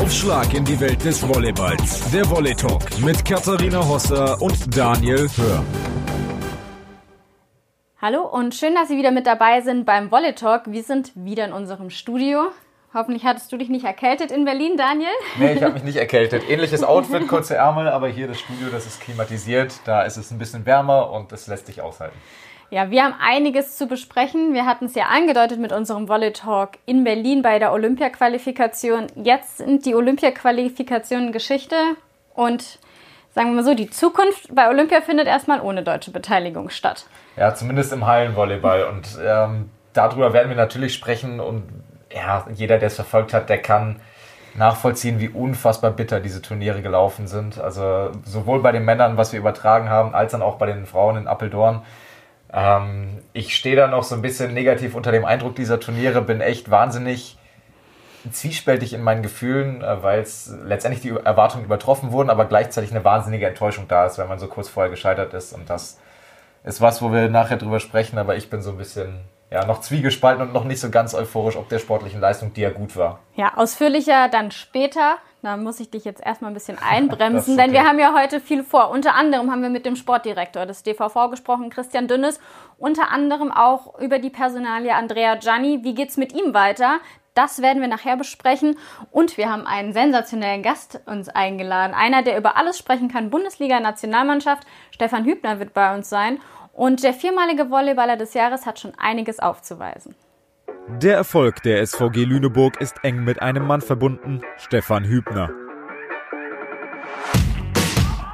Aufschlag in die Welt des Volleyballs. Der Volley Talk mit Katharina Hosser und Daniel Hör. Hallo und schön, dass Sie wieder mit dabei sind beim Volley Talk. Wir sind wieder in unserem Studio. Hoffentlich hattest du dich nicht erkältet in Berlin, Daniel. Nee, ich habe mich nicht erkältet. Ähnliches Outfit, kurze Ärmel, aber hier das Studio, das ist klimatisiert. Da ist es ein bisschen wärmer und das lässt sich aushalten. Ja, wir haben einiges zu besprechen. Wir hatten es ja angedeutet mit unserem Volley Talk in Berlin bei der Olympia-Qualifikation. Jetzt sind die Olympia-Qualifikationen Geschichte und sagen wir mal so, die Zukunft bei Olympia findet erstmal ohne deutsche Beteiligung statt. Ja, zumindest im Hallenvolleyball. Und ähm, darüber werden wir natürlich sprechen. Und ja, jeder, der es verfolgt hat, der kann nachvollziehen, wie unfassbar bitter diese Turniere gelaufen sind. Also sowohl bei den Männern, was wir übertragen haben, als dann auch bei den Frauen in Appeldorn. Ähm, ich stehe da noch so ein bisschen negativ unter dem Eindruck dieser Turniere, bin echt wahnsinnig zwiespältig in meinen Gefühlen, äh, weil es letztendlich die Erwartungen übertroffen wurden, aber gleichzeitig eine wahnsinnige Enttäuschung da ist, wenn man so kurz vorher gescheitert ist. Und das ist was, wo wir nachher drüber sprechen, aber ich bin so ein bisschen ja, noch zwiegespalten und noch nicht so ganz euphorisch ob der sportlichen Leistung, die ja gut war. Ja, ausführlicher dann später. Da muss ich dich jetzt erstmal ein bisschen einbremsen, okay. denn wir haben ja heute viel vor. Unter anderem haben wir mit dem Sportdirektor des DVV gesprochen, Christian Dünnes. Unter anderem auch über die Personalie Andrea Gianni. Wie geht's mit ihm weiter? Das werden wir nachher besprechen. Und wir haben einen sensationellen Gast uns eingeladen. Einer, der über alles sprechen kann. Bundesliga-Nationalmannschaft. Stefan Hübner wird bei uns sein. Und der viermalige Volleyballer des Jahres hat schon einiges aufzuweisen. Der Erfolg der SVG Lüneburg ist eng mit einem Mann verbunden, Stefan Hübner.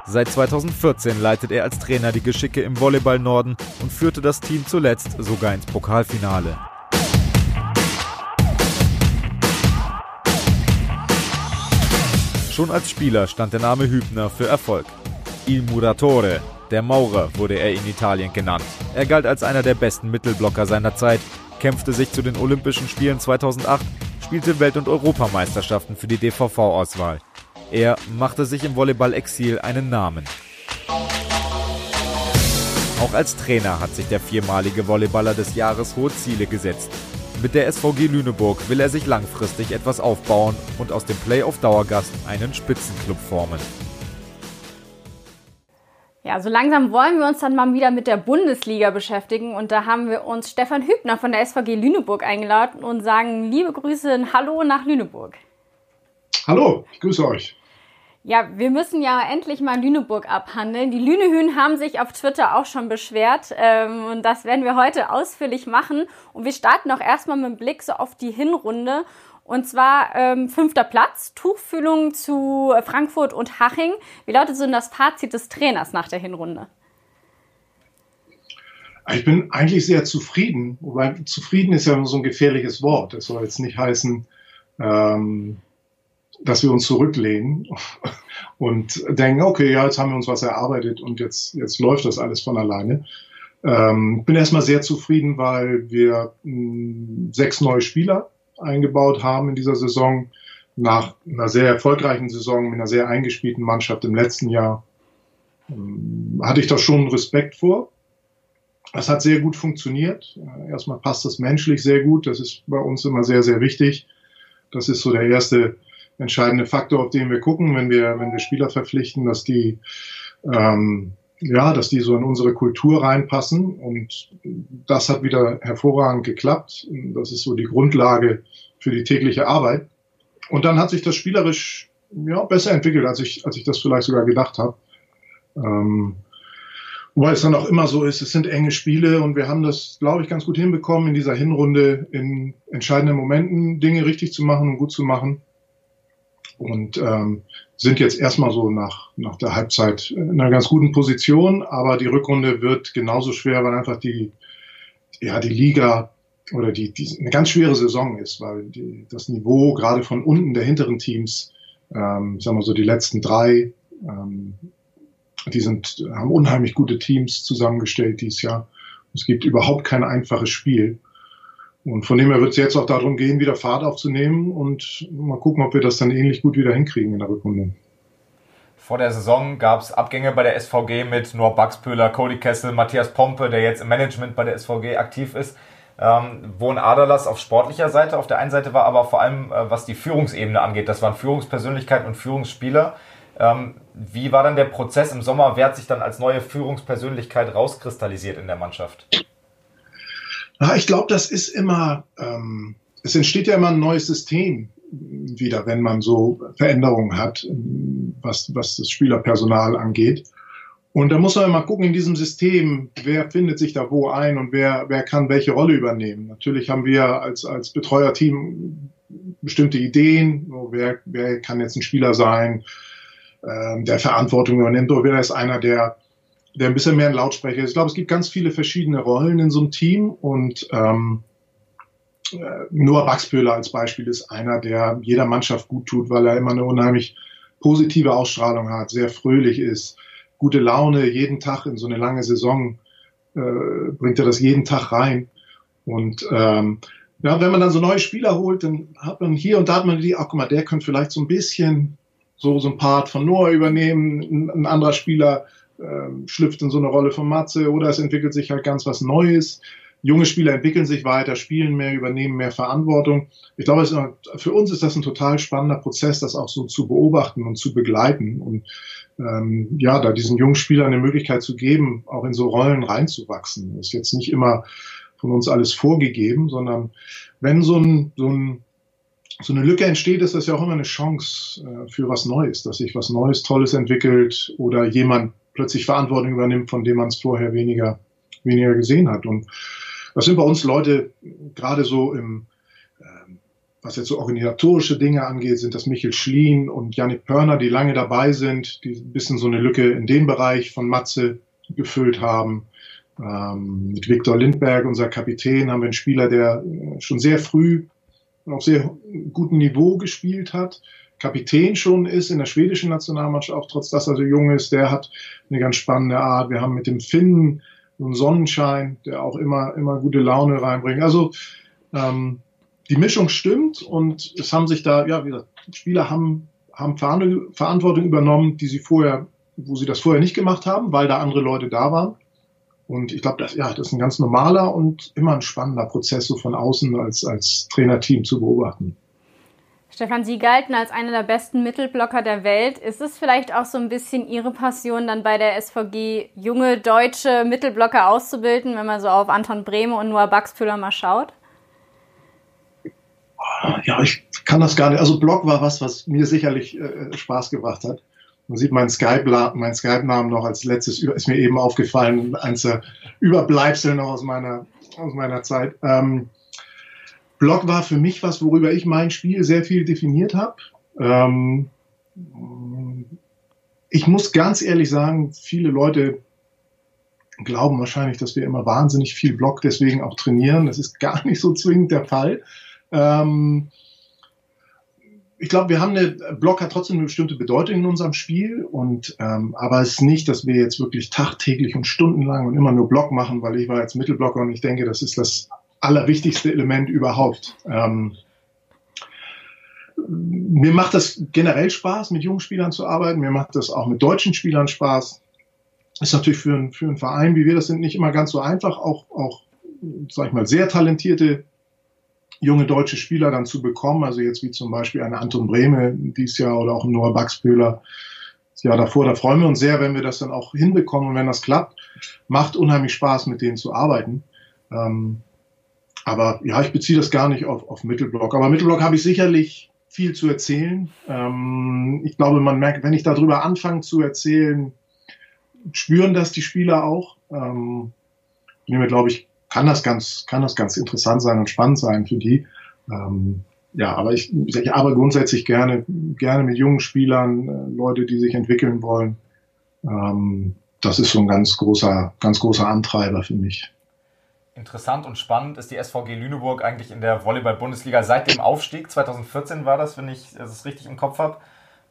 Seit 2014 leitet er als Trainer die Geschicke im Volleyball Norden und führte das Team zuletzt sogar ins Pokalfinale. Schon als Spieler stand der Name Hübner für Erfolg. Il Muratore, der Maurer wurde er in Italien genannt. Er galt als einer der besten Mittelblocker seiner Zeit, kämpfte sich zu den Olympischen Spielen 2008, spielte Welt- und Europameisterschaften für die DVV-Auswahl. Er machte sich im Volleyball-Exil einen Namen. Auch als Trainer hat sich der viermalige Volleyballer des Jahres hohe Ziele gesetzt. Mit der SVG Lüneburg will er sich langfristig etwas aufbauen und aus dem Playoff-Dauergast einen Spitzenclub formen. Ja, so langsam wollen wir uns dann mal wieder mit der Bundesliga beschäftigen und da haben wir uns Stefan Hübner von der SVG Lüneburg eingeladen und sagen liebe Grüße und Hallo nach Lüneburg. Hallo, ich grüße euch. Ja, wir müssen ja endlich mal Lüneburg abhandeln. Die Lünehühn haben sich auf Twitter auch schon beschwert ähm, und das werden wir heute ausführlich machen. Und wir starten auch erstmal mit dem Blick so auf die Hinrunde und zwar ähm, fünfter Platz, Tuchfühlung zu Frankfurt und Haching. Wie lautet so denn das Fazit des Trainers nach der Hinrunde? Ich bin eigentlich sehr zufrieden, wobei zufrieden ist ja so ein gefährliches Wort. Das soll jetzt nicht heißen, ähm, dass wir uns zurücklehnen und denken, okay, ja, jetzt haben wir uns was erarbeitet und jetzt, jetzt läuft das alles von alleine. Ähm, bin erstmal sehr zufrieden, weil wir mh, hm, sechs neue Spieler eingebaut haben in dieser Saison. Nach einer sehr erfolgreichen Saison mit einer sehr eingespielten Mannschaft im letzten Jahr ähm, hatte ich da schon Respekt vor. Es hat sehr gut funktioniert. Äh, erstmal passt das menschlich sehr gut. Das ist bei uns immer sehr, sehr wichtig. Das ist so der erste entscheidende Faktor, auf den wir gucken, wenn wir, wenn wir Spieler verpflichten, dass die, ähm, ja, dass die so in unsere Kultur reinpassen. Und das hat wieder hervorragend geklappt. Das ist so die Grundlage für die tägliche Arbeit. Und dann hat sich das spielerisch ja, besser entwickelt, als ich, als ich das vielleicht sogar gedacht habe. Ähm, wobei es dann auch immer so ist, es sind enge Spiele und wir haben das, glaube ich, ganz gut hinbekommen, in dieser Hinrunde in entscheidenden Momenten Dinge richtig zu machen und gut zu machen und ähm, sind jetzt erstmal so nach, nach der Halbzeit in einer ganz guten Position, aber die Rückrunde wird genauso schwer, weil einfach die, ja, die Liga oder die, die eine ganz schwere Saison ist, weil die, das Niveau gerade von unten der hinteren Teams, ähm, sagen wir so die letzten drei, ähm, die sind, haben unheimlich gute Teams zusammengestellt dieses Jahr. Es gibt überhaupt kein einfaches Spiel. Und von dem her wird es jetzt auch darum gehen, wieder Fahrt aufzunehmen und mal gucken, ob wir das dann ähnlich gut wieder hinkriegen in der Rückrunde. Vor der Saison gab es Abgänge bei der SVG mit Noah Baxpöhler, Cody Kessel, Matthias Pompe, der jetzt im Management bei der SVG aktiv ist. ähm, wo ein Aderlass auf sportlicher Seite auf der einen Seite war, aber vor allem äh, was die Führungsebene angeht. Das waren Führungspersönlichkeiten und Führungsspieler. Ähm, wie war dann der Prozess im Sommer? Wer hat sich dann als neue Führungspersönlichkeit rauskristallisiert in der Mannschaft? Ja, ich glaube, das ist immer, ähm, es entsteht ja immer ein neues System wieder, wenn man so Veränderungen hat, was, was das Spielerpersonal angeht. Und da muss man mal gucken in diesem System, wer findet sich da wo ein und wer, wer kann welche Rolle übernehmen. Natürlich haben wir als, als Betreuerteam bestimmte Ideen, wer, wer kann jetzt ein Spieler sein, äh, der Verantwortung übernimmt, oder wer ist einer, der, der ein bisschen mehr ein Lautsprecher ist. Ich glaube, es gibt ganz viele verschiedene Rollen in so einem Team und ähm, äh, Noah Baxböhler als Beispiel ist einer, der jeder Mannschaft gut tut, weil er immer eine unheimlich positive Ausstrahlung hat, sehr fröhlich ist, gute Laune jeden Tag in so eine lange Saison äh, bringt er das jeden Tag rein. Und ähm, ja, wenn man dann so neue Spieler holt, dann hat man hier und da hat man die, ach guck mal, der könnte vielleicht so ein bisschen so, so ein Part von Noah übernehmen, ein, ein anderer Spieler äh, schlüpft in so eine Rolle von Matze oder es entwickelt sich halt ganz was Neues junge Spieler entwickeln sich weiter, spielen mehr, übernehmen mehr Verantwortung. Ich glaube, ist, für uns ist das ein total spannender Prozess, das auch so zu beobachten und zu begleiten und ähm, ja, da diesen jungen Spielern eine Möglichkeit zu geben, auch in so Rollen reinzuwachsen. Das ist jetzt nicht immer von uns alles vorgegeben, sondern wenn so ein, so ein so eine Lücke entsteht, ist das ja auch immer eine Chance äh, für was Neues, dass sich was Neues, Tolles entwickelt oder jemand plötzlich Verantwortung übernimmt, von dem man es vorher weniger, weniger gesehen hat. Und das sind bei uns Leute, gerade so im, ähm, was jetzt so organisatorische Dinge angeht, sind das Michael Schlien und Janik Pörner, die lange dabei sind, die ein bisschen so eine Lücke in dem Bereich von Matze gefüllt haben. Ähm, mit Viktor Lindberg, unser Kapitän, haben wir einen Spieler, der schon sehr früh auf sehr gutem Niveau gespielt hat. Kapitän schon ist in der schwedischen Nationalmannschaft, auch trotz dass er so jung ist, der hat eine ganz spannende Art. Wir haben mit dem Finnen so ein Sonnenschein, der auch immer, immer gute Laune reinbringt. Also ähm, die Mischung stimmt und es haben sich da, ja, wie gesagt, Spieler haben, haben Verantwortung übernommen, die sie vorher, wo sie das vorher nicht gemacht haben, weil da andere Leute da waren. Und ich glaube, das, ja, das ist ein ganz normaler und immer ein spannender Prozess, so von außen als, als Trainerteam zu beobachten. Stefan, Sie galten als einer der besten Mittelblocker der Welt. Ist es vielleicht auch so ein bisschen Ihre Passion, dann bei der SVG junge deutsche Mittelblocker auszubilden, wenn man so auf Anton Brehme und Noah Baxpüller mal schaut? Ja, ich kann das gar nicht. Also Block war was, was mir sicherlich äh, Spaß gemacht hat. Man sieht meinen Skype-Namen mein Skype noch als letztes, ist mir eben aufgefallen, eins der Überbleibsel noch aus meiner, aus meiner Zeit. Ähm, Block war für mich was, worüber ich mein Spiel sehr viel definiert habe. Ähm, ich muss ganz ehrlich sagen, viele Leute glauben wahrscheinlich, dass wir immer wahnsinnig viel Block deswegen auch trainieren. Das ist gar nicht so zwingend der Fall. Ähm, ich glaube, wir haben eine Block hat trotzdem eine bestimmte Bedeutung in unserem Spiel und ähm, aber es ist nicht, dass wir jetzt wirklich tagtäglich und stundenlang und immer nur Block machen, weil ich war jetzt Mittelblocker und ich denke, das ist das allerwichtigste Element überhaupt. Ähm, mir macht das generell Spaß, mit jungen Spielern zu arbeiten. Mir macht das auch mit deutschen Spielern Spaß. Ist natürlich für, ein, für einen Verein, wie wir das sind, nicht immer ganz so einfach, auch, auch sag ich mal, sehr talentierte junge deutsche Spieler dann zu bekommen. Also jetzt wie zum Beispiel eine Anton Brehme dieses Jahr oder auch ein Noah Baxböhler das Jahr davor. Da freuen wir uns sehr, wenn wir das dann auch hinbekommen und wenn das klappt. Macht unheimlich Spaß, mit denen zu arbeiten. Ähm, aber ja, ich beziehe das gar nicht auf, auf Mittelblock. Aber Mittelblock habe ich sicherlich viel zu erzählen. Ähm, ich glaube, man merkt, wenn ich darüber anfange zu erzählen, spüren das die Spieler auch. Ähm, mir glaube ich, kann das ganz, kann das ganz interessant sein und spannend sein für die. Ähm, ja, aber ich, ich arbeite grundsätzlich gerne, gerne mit jungen Spielern, äh, Leute, die sich entwickeln wollen. Ähm, das ist so ein ganz großer, ganz großer Antreiber für mich. Interessant und spannend ist die SVG Lüneburg eigentlich in der Volleyball-Bundesliga seit dem Aufstieg. 2014 war das, wenn ich es richtig im Kopf habe.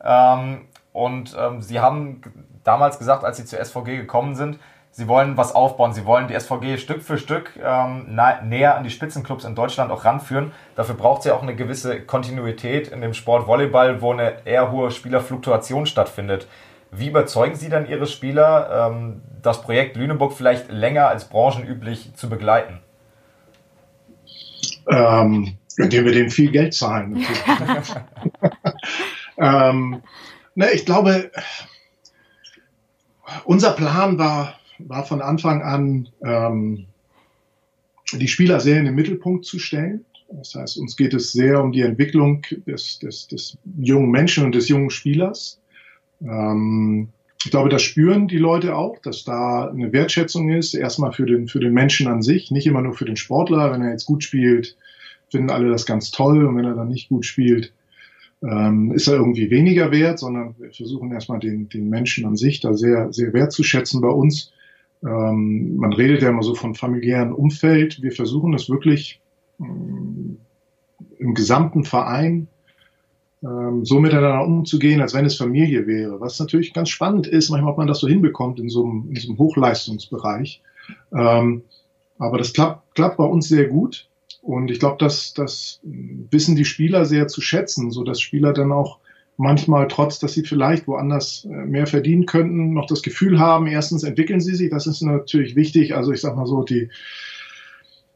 Ähm, und ähm, sie haben damals gesagt, als sie zur SVG gekommen sind, sie wollen was aufbauen. Sie wollen die SVG Stück für Stück ähm, näher an die Spitzenclubs in Deutschland auch ranführen. Dafür braucht sie auch eine gewisse Kontinuität in dem Sport Volleyball, wo eine eher hohe Spielerfluktuation stattfindet. Wie überzeugen Sie dann Ihre Spieler, ähm, das Projekt Lüneburg vielleicht länger als branchenüblich zu begleiten? Ähm, indem wir denen viel Geld zahlen. ähm, ne, ich glaube, unser Plan war, war von Anfang an, ähm, die Spieler sehr in den Mittelpunkt zu stellen. Das heißt, uns geht es sehr um die Entwicklung des, des, des jungen Menschen und des jungen Spielers. Ähm, ich glaube, das spüren die Leute auch, dass da eine Wertschätzung ist, erstmal für den, für den Menschen an sich, nicht immer nur für den Sportler. Wenn er jetzt gut spielt, finden alle das ganz toll und wenn er dann nicht gut spielt, ähm, ist er irgendwie weniger wert, sondern wir versuchen erstmal den, den Menschen an sich da sehr, sehr wertzuschätzen bei uns. Ähm, man redet ja immer so von familiären Umfeld. Wir versuchen es wirklich ähm, im gesamten Verein ähm, so miteinander umzugehen, als wenn es Familie wäre. Was natürlich ganz spannend ist, manchmal, ob man das so hinbekommt in so einem, in so einem Hochleistungsbereich. Ähm, aber das klappt, klappt bei uns sehr gut. Und ich glaube, dass das wissen die Spieler sehr zu schätzen, so dass Spieler dann auch manchmal, trotz dass sie vielleicht woanders äh, mehr verdienen könnten, noch das Gefühl haben, erstens entwickeln sie sich, das ist natürlich wichtig. Also ich sag mal so, die,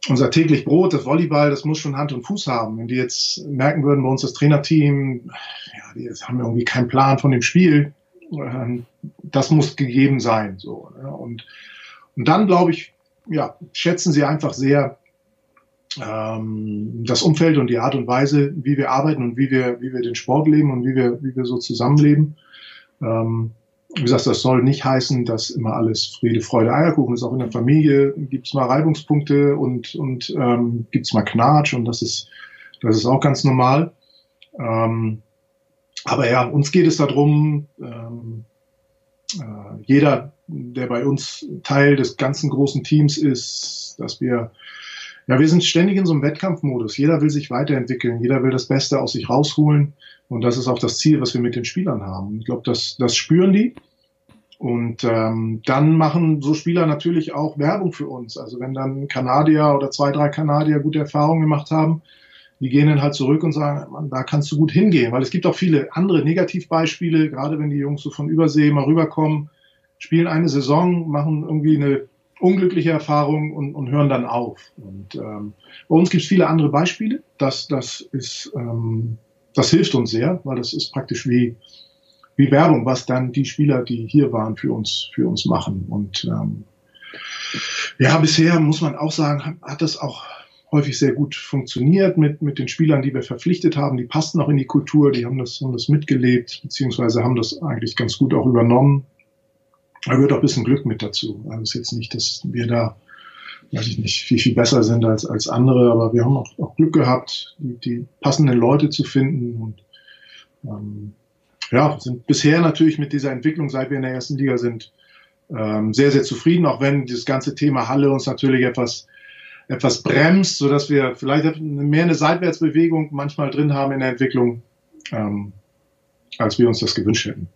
unser täglich Brot, das Volleyball, das muss schon Hand und Fuß haben. Wenn die jetzt merken würden, bei uns das Trainerteam, ja, die haben irgendwie keinen Plan von dem Spiel, ähm, das muss gegeben sein. So, ne? und, und dann, glaube ich, ja, schätzen sie einfach sehr ähm, das Umfeld und die Art und Weise, wie wir arbeiten und wie wir, wie wir den Sport leben und wie wir, wie wir so zusammenleben. Ähm, wie gesagt, das soll nicht heißen, dass immer alles Friede, Freude, Eierkuchen ist. Auch in der Familie gibt es mal Reibungspunkte und, und ähm, gibt es mal Knatsch und das ist, das ist auch ganz normal. Ähm, aber ja, uns geht es darum, ähm, äh, jeder, der bei uns Teil des ganzen großen Teams ist, dass wir ja, wir sind ständig in so einem Wettkampfmodus. Jeder will sich weiterentwickeln, jeder will das Beste aus sich rausholen. Und das ist auch das Ziel, was wir mit den Spielern haben. Ich glaube, das, das spüren die. Und ähm, dann machen so Spieler natürlich auch Werbung für uns. Also wenn dann Kanadier oder zwei, drei Kanadier gute Erfahrungen gemacht haben, die gehen dann halt zurück und sagen, Mann, da kannst du gut hingehen. Weil es gibt auch viele andere Negativbeispiele, gerade wenn die Jungs so von Übersee mal rüberkommen, spielen eine Saison, machen irgendwie eine unglückliche Erfahrungen und, und hören dann auf. Und ähm, bei uns gibt es viele andere Beispiele. Das, das ist, ähm, das hilft uns sehr, weil das ist praktisch wie, wie Werbung, was dann die Spieler, die hier waren, für uns, für uns machen. Und ähm, ja, bisher muss man auch sagen, hat das auch häufig sehr gut funktioniert mit, mit den Spielern, die wir verpflichtet haben. Die passten auch in die Kultur, die haben das, haben das mitgelebt, beziehungsweise haben das eigentlich ganz gut auch übernommen. Da gehört auch ein bisschen Glück mit dazu. Also es ist jetzt nicht, dass wir da, weiß ich nicht, viel, viel besser sind als, als andere, aber wir haben auch, auch Glück gehabt, die, die passenden Leute zu finden und ähm, ja, sind bisher natürlich mit dieser Entwicklung, seit wir in der ersten Liga sind, ähm, sehr, sehr zufrieden, auch wenn dieses ganze Thema Halle uns natürlich etwas, etwas bremst, so dass wir vielleicht mehr eine Seitwärtsbewegung manchmal drin haben in der Entwicklung, ähm, als wir uns das gewünscht hätten.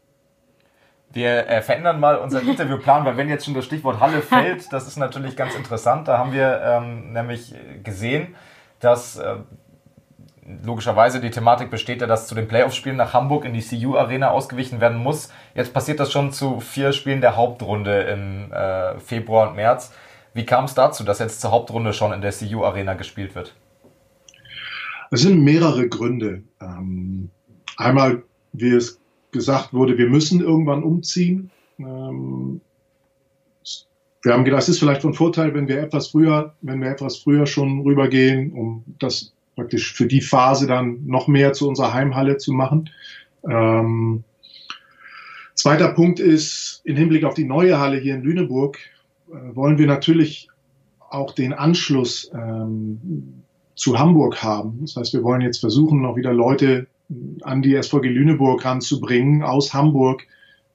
Wir äh, verändern mal unseren Interviewplan, weil wenn jetzt schon das Stichwort Halle fällt, das ist natürlich ganz interessant. Da haben wir ähm, nämlich gesehen, dass äh, logischerweise die Thematik besteht ja, dass zu den Playoff-Spielen nach Hamburg in die CU-Arena ausgewichen werden muss. Jetzt passiert das schon zu vier Spielen der Hauptrunde im äh, Februar und März. Wie kam es dazu, dass jetzt zur Hauptrunde schon in der CU-Arena gespielt wird? Es sind mehrere Gründe. Ähm, einmal, wie es gesagt wurde, wir müssen irgendwann umziehen. Ähm, wir haben gedacht, es ist vielleicht von Vorteil, wenn wir etwas früher, wenn wir etwas früher schon rübergehen, um das praktisch für die Phase dann noch mehr zu unserer Heimhalle zu machen. Ähm, zweiter Punkt ist, im Hinblick auf die neue Halle hier in Lüneburg, äh, wollen wir natürlich auch den Anschluss ähm, zu Hamburg haben. Das heißt, wir wollen jetzt versuchen, noch wieder Leute an die SVG Lüneburg ranzubringen aus Hamburg,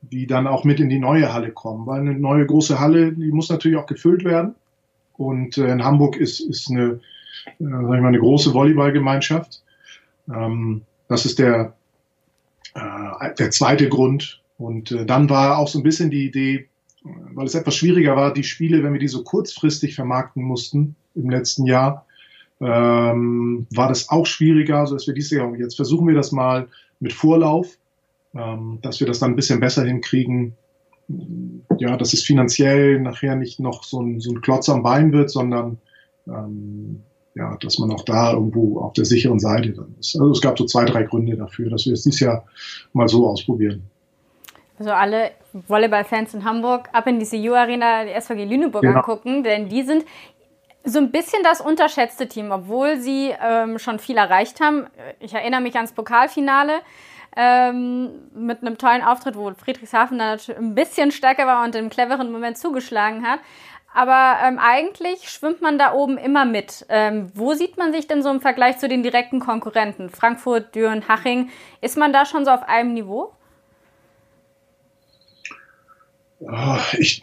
die dann auch mit in die neue Halle kommen. Weil eine neue große Halle, die muss natürlich auch gefüllt werden. Und äh, in Hamburg ist, ist eine, äh, sag ich mal, eine große Volleyballgemeinschaft. Ähm, das ist der, äh, der zweite Grund. Und dann war auch so ein bisschen die Idee, weil es etwas schwieriger war, die Spiele, wenn wir die so kurzfristig vermarkten mussten im letzten Jahr, ähm, war das auch schwieriger, so dass wir dieses Jahr, jetzt versuchen wir das mal mit Vorlauf, ähm, dass wir das dann ein bisschen besser hinkriegen, ja, dass es finanziell nachher nicht noch so ein, so ein Klotz am Bein wird, sondern ähm, ja, dass man auch da irgendwo auf der sicheren Seite dann ist. Also es gab so zwei, drei Gründe dafür, dass wir es dieses Jahr mal so ausprobieren. Also alle Volleyballfans in Hamburg ab in die CU Arena, die SVG Lüneburg ja. angucken, denn die sind so ein bisschen das unterschätzte Team, obwohl sie ähm, schon viel erreicht haben. Ich erinnere mich ans Pokalfinale ähm, mit einem tollen Auftritt, wo Friedrichshafen dann ein bisschen stärker war und im cleveren Moment zugeschlagen hat. Aber ähm, eigentlich schwimmt man da oben immer mit. Ähm, wo sieht man sich denn so im Vergleich zu den direkten Konkurrenten? Frankfurt, Düren, Haching. Ist man da schon so auf einem Niveau? Oh, ich,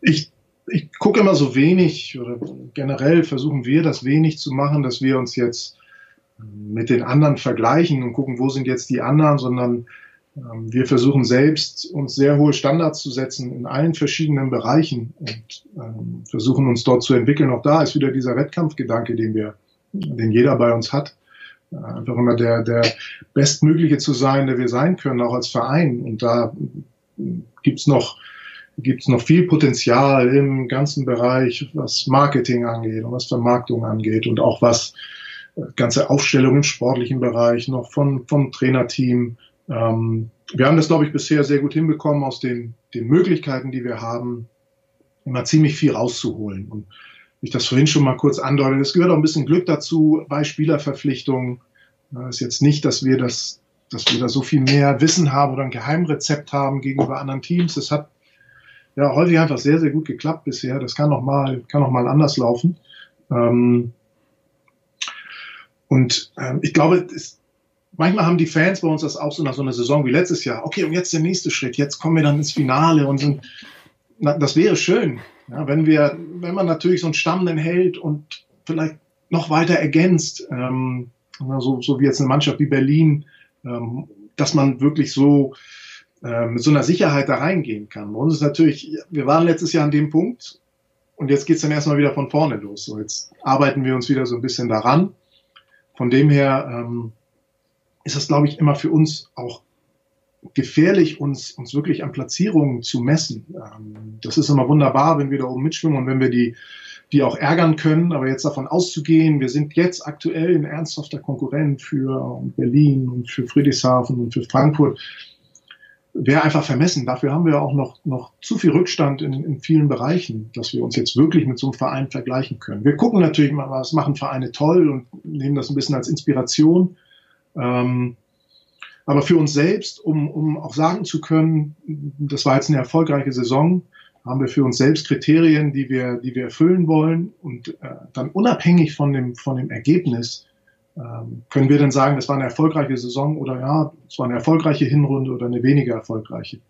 ich, ich gucke immer so wenig oder generell versuchen wir das wenig zu machen, dass wir uns jetzt mit den anderen vergleichen und gucken, wo sind jetzt die anderen, sondern ähm, wir versuchen selbst, uns sehr hohe Standards zu setzen in allen verschiedenen Bereichen und ähm, versuchen uns dort zu entwickeln. Auch da ist wieder dieser Wettkampfgedanke, den wir, den jeder bei uns hat. Äh, einfach immer der, der Bestmögliche zu sein, der wir sein können, auch als Verein. Und da gibt's noch, gibt's noch viel Potenzial im ganzen Bereich, was Marketing angeht und was Vermarktung angeht und auch was äh, ganze Aufstellung im sportlichen Bereich noch von, vom Trainerteam, ähm, wir haben das, glaube ich, bisher sehr gut hinbekommen, aus den, den Möglichkeiten, die wir haben, immer ziemlich viel rauszuholen. Und ich das vorhin schon mal kurz andeute, es gehört auch ein bisschen Glück dazu bei Spielerverpflichtungen. Es ist jetzt nicht, dass wir das, dass wir da so viel mehr Wissen haben oder ein Geheimrezept haben gegenüber anderen Teams. Das hat ja häufig einfach sehr, sehr gut geklappt bisher. Das kann noch mal, kann noch mal anders laufen. Ähm, und ähm, ich glaube, es, manchmal haben die Fans bei uns das auch so nach so einer Saison wie letztes Jahr. Okay, und jetzt der nächste Schritt. Jetzt kommen wir dann ins Finale und sind, na, das wäre schön, ja, wenn wir, wenn man natürlich so einen Stamm dann hält und vielleicht noch weiter ergänzt, ähm, so, so wie jetzt eine Mannschaft wie Berlin, ähm, dass man wirklich so äh, mit so einer Sicherheit da reingehen kann. Bei uns ist natürlich, wir waren letztes Jahr an dem Punkt und jetzt geht's dann erstmal wieder von vorne los. So, jetzt arbeiten wir uns wieder so ein bisschen daran. Von dem her ähm, ist das, glaube ich, immer für uns auch gefährlich, uns, uns wirklich an Platzierungen zu messen. Ähm, das ist immer wunderbar, wenn wir da oben mitschwimmen und wenn wir die, die auch ärgern können. Aber jetzt davon auszugehen, wir sind jetzt aktuell ein ernsthafter Konkurrent für Berlin und für Friedrichshafen und für Frankfurt, wäre einfach vermessen. Dafür haben wir auch noch, noch zu viel Rückstand in, in vielen Bereichen, dass wir uns jetzt wirklich mit so einem Verein vergleichen können. Wir gucken natürlich mal, was machen Vereine toll und nehmen das ein bisschen als Inspiration. Ähm, aber für uns selbst, um, um auch sagen zu können, das war jetzt eine erfolgreiche Saison, haben wir für uns selbst Kriterien, die wir, die wir erfüllen wollen. Und äh, dann unabhängig von dem, von dem Ergebnis ähm, können wir dann sagen, das war eine erfolgreiche Saison oder ja, es war eine erfolgreiche Hinrunde oder eine weniger erfolgreiche.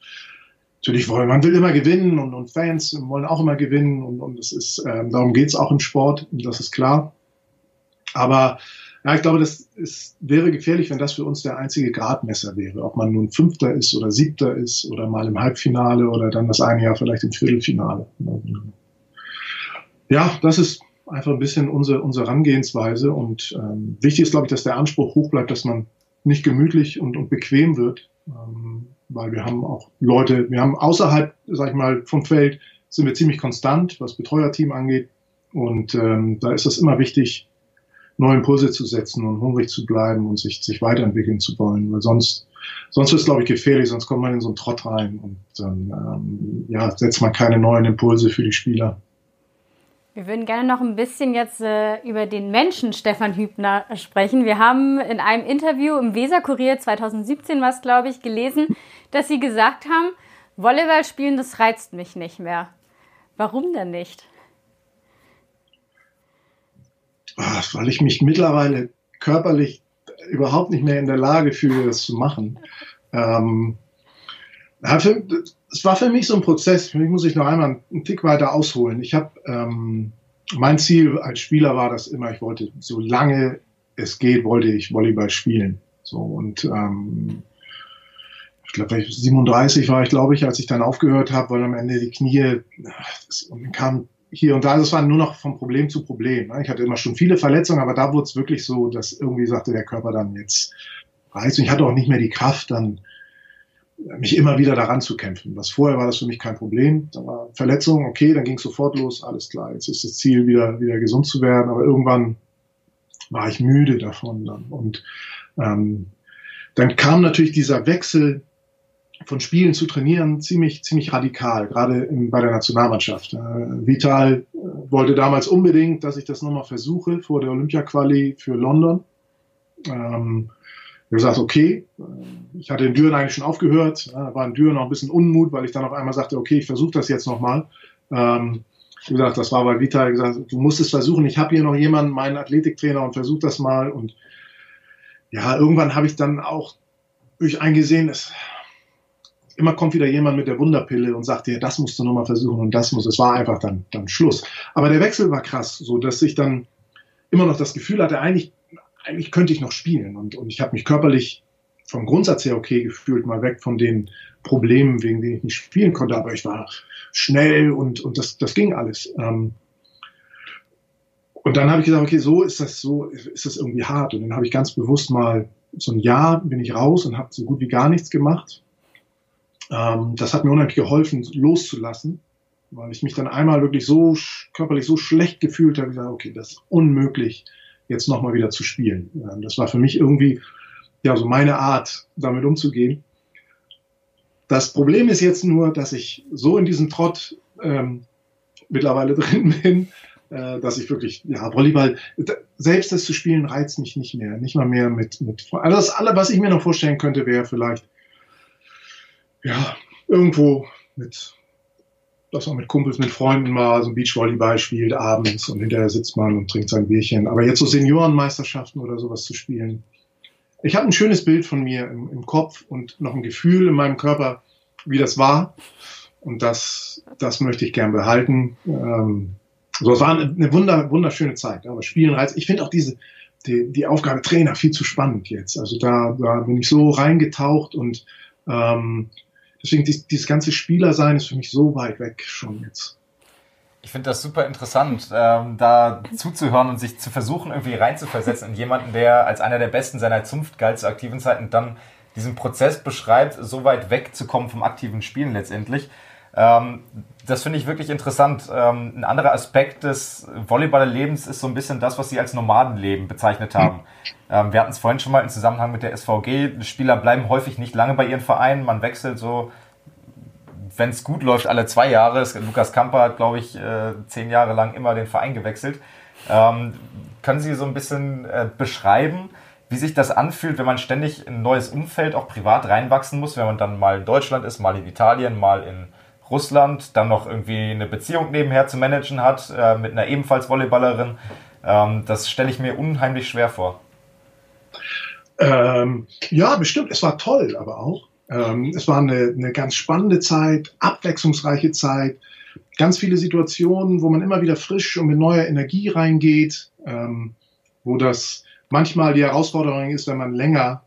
Natürlich wollen, man will immer gewinnen und, und Fans wollen auch immer gewinnen und, und es ist, ähm, darum geht's auch im Sport, das ist klar. Aber ja, ich glaube, das ist, wäre gefährlich, wenn das für uns der einzige Gradmesser wäre. Ob man nun Fünfter ist oder Siebter ist oder mal im Halbfinale oder dann das eine Jahr vielleicht im Viertelfinale. Ja, das ist einfach ein bisschen unsere, unsere Herangehensweise. Und ähm, wichtig ist, glaube ich, dass der Anspruch hoch bleibt, dass man nicht gemütlich und, und bequem wird. Ähm, weil wir haben auch Leute, wir haben außerhalb, sag ich mal, vom Feld sind wir ziemlich konstant, was Betreuerteam angeht. Und ähm, da ist es immer wichtig, neue Impulse zu setzen und hungrig zu bleiben und sich, sich weiterentwickeln zu wollen. Weil sonst, sonst wird es, glaube ich, gefährlich, sonst kommt man in so einen Trott rein und dann ähm, ja, setzt man keine neuen Impulse für die Spieler. Wir würden gerne noch ein bisschen jetzt äh, über den Menschen Stefan Hübner sprechen. Wir haben in einem Interview im Weser-Kurier 2017 was, glaube ich, gelesen, dass Sie gesagt haben, Volleyball spielen, das reizt mich nicht mehr. Warum denn nicht? Ach, weil ich mich mittlerweile körperlich überhaupt nicht mehr in der Lage fühle, das zu machen. Ähm, es war für mich so ein Prozess. Für mich muss ich noch einmal einen Tick weiter ausholen. Ich habe ähm, mein Ziel als Spieler war das immer, ich wollte, so lange es geht, wollte ich Volleyball spielen. So und ähm, ich glaube, 37 war ich, glaube ich, als ich dann aufgehört habe, weil am Ende die Knie, das, kam hier und da, also es war nur noch von Problem zu Problem. Ne? Ich hatte immer schon viele Verletzungen, aber da wurde es wirklich so, dass irgendwie sagte der Körper dann jetzt reizt. Und ich hatte auch nicht mehr die Kraft, dann mich immer wieder daran zu kämpfen. Was vorher war das für mich kein Problem. Da war Verletzung, okay, dann ging es sofort los, alles klar. Jetzt ist das Ziel, wieder, wieder gesund zu werden. Aber irgendwann war ich müde davon dann. Und ähm, dann kam natürlich dieser Wechsel von Spielen zu trainieren ziemlich, ziemlich radikal, gerade in, bei der Nationalmannschaft. Äh, Vital äh, wollte damals unbedingt, dass ich das nochmal versuche vor der Olympia-Quali für London. Ähm, habe gesagt, okay, ich hatte in Düren eigentlich schon aufgehört, war in Düren noch ein bisschen Unmut, weil ich dann auf einmal sagte, okay, ich versuche das jetzt nochmal. Ähm, wie gesagt, das war bei Vital gesagt, du musst es versuchen, ich habe hier noch jemanden, meinen Athletiktrainer und versuch das mal. Und ja, irgendwann habe ich dann auch durch eingesehen, es immer kommt wieder jemand mit der Wunderpille und sagt dir, das musst du nochmal versuchen und das muss. Es war einfach dann, dann Schluss. Aber der Wechsel war krass, so dass ich dann immer noch das Gefühl hatte, eigentlich, eigentlich könnte ich noch spielen. Und, und ich habe mich körperlich vom Grundsatz her okay gefühlt, mal weg von den Problemen, wegen denen ich nicht spielen konnte. Aber ich war schnell und, und das, das ging alles. Ähm, und dann habe ich gesagt, okay, so ist das so, ist das irgendwie hart. Und dann habe ich ganz bewusst mal so ein Jahr bin ich raus und habe so gut wie gar nichts gemacht. Ähm, das hat mir unheimlich geholfen, loszulassen, weil ich mich dann einmal wirklich so körperlich so schlecht gefühlt habe, gesagt, okay, das ist unmöglich, jetzt nochmal wieder zu spielen. Ähm, das war für mich irgendwie ja so meine Art, damit umzugehen. Das Problem ist jetzt nur, dass ich so in diesem Trott ähm, mittlerweile drin bin, äh, dass ich wirklich, ja, Volleyball, selbst das zu spielen reizt mich nicht mehr. Nicht mal mehr mit, mit, also das alle, was ich mir noch vorstellen könnte, wäre vielleicht, ja, irgendwo mit, dass man mit Kumpels, mit Freunden mal so ein Beachvolleyball spielt abends und hinterher sitzt man und trinkt sein Bierchen. Aber jetzt so Seniorenmeisterschaften oder sowas zu spielen. Ich habe ein schönes Bild von mir im, im Kopf und noch ein Gefühl in meinem Körper, wie das war. Und das, das möchte ich gern behalten. Ähm, so, es war eine wunder, wunderschöne Zeit. Aber Spielen reizt. Ich finde auch diese, die, die Aufgabe Trainer viel zu spannend jetzt. Also da, da bin ich so reingetaucht und ähm, deswegen dies, dieses ganze Spielersein ist für mich so weit weg schon jetzt. Ich finde das super interessant, ähm, da zuzuhören und sich zu versuchen, irgendwie reinzuversetzen in jemanden, der als einer der Besten seiner Zunft galt zu aktiven Zeiten, dann diesen Prozess beschreibt, so weit wegzukommen vom aktiven Spielen letztendlich. Ähm, das finde ich wirklich interessant. Ähm, ein anderer Aspekt des Volleyballlebens ist so ein bisschen das, was Sie als Nomadenleben bezeichnet haben. Ähm, wir hatten es vorhin schon mal im Zusammenhang mit der SVG. Spieler bleiben häufig nicht lange bei ihren Vereinen. Man wechselt so, wenn es gut läuft, alle zwei Jahre. Lukas Kamper hat, glaube ich, äh, zehn Jahre lang immer den Verein gewechselt. Ähm, können Sie so ein bisschen äh, beschreiben, wie sich das anfühlt, wenn man ständig in ein neues Umfeld auch privat reinwachsen muss, wenn man dann mal in Deutschland ist, mal in Italien, mal in Russland, dann noch irgendwie eine Beziehung nebenher zu managen hat äh, mit einer ebenfalls Volleyballerin. Ähm, das stelle ich mir unheimlich schwer vor. Ähm, ja, bestimmt. Es war toll, aber auch. Ähm, es war eine, eine ganz spannende Zeit, abwechslungsreiche Zeit, ganz viele Situationen, wo man immer wieder frisch und mit neuer Energie reingeht, ähm, wo das manchmal die Herausforderung ist, wenn man länger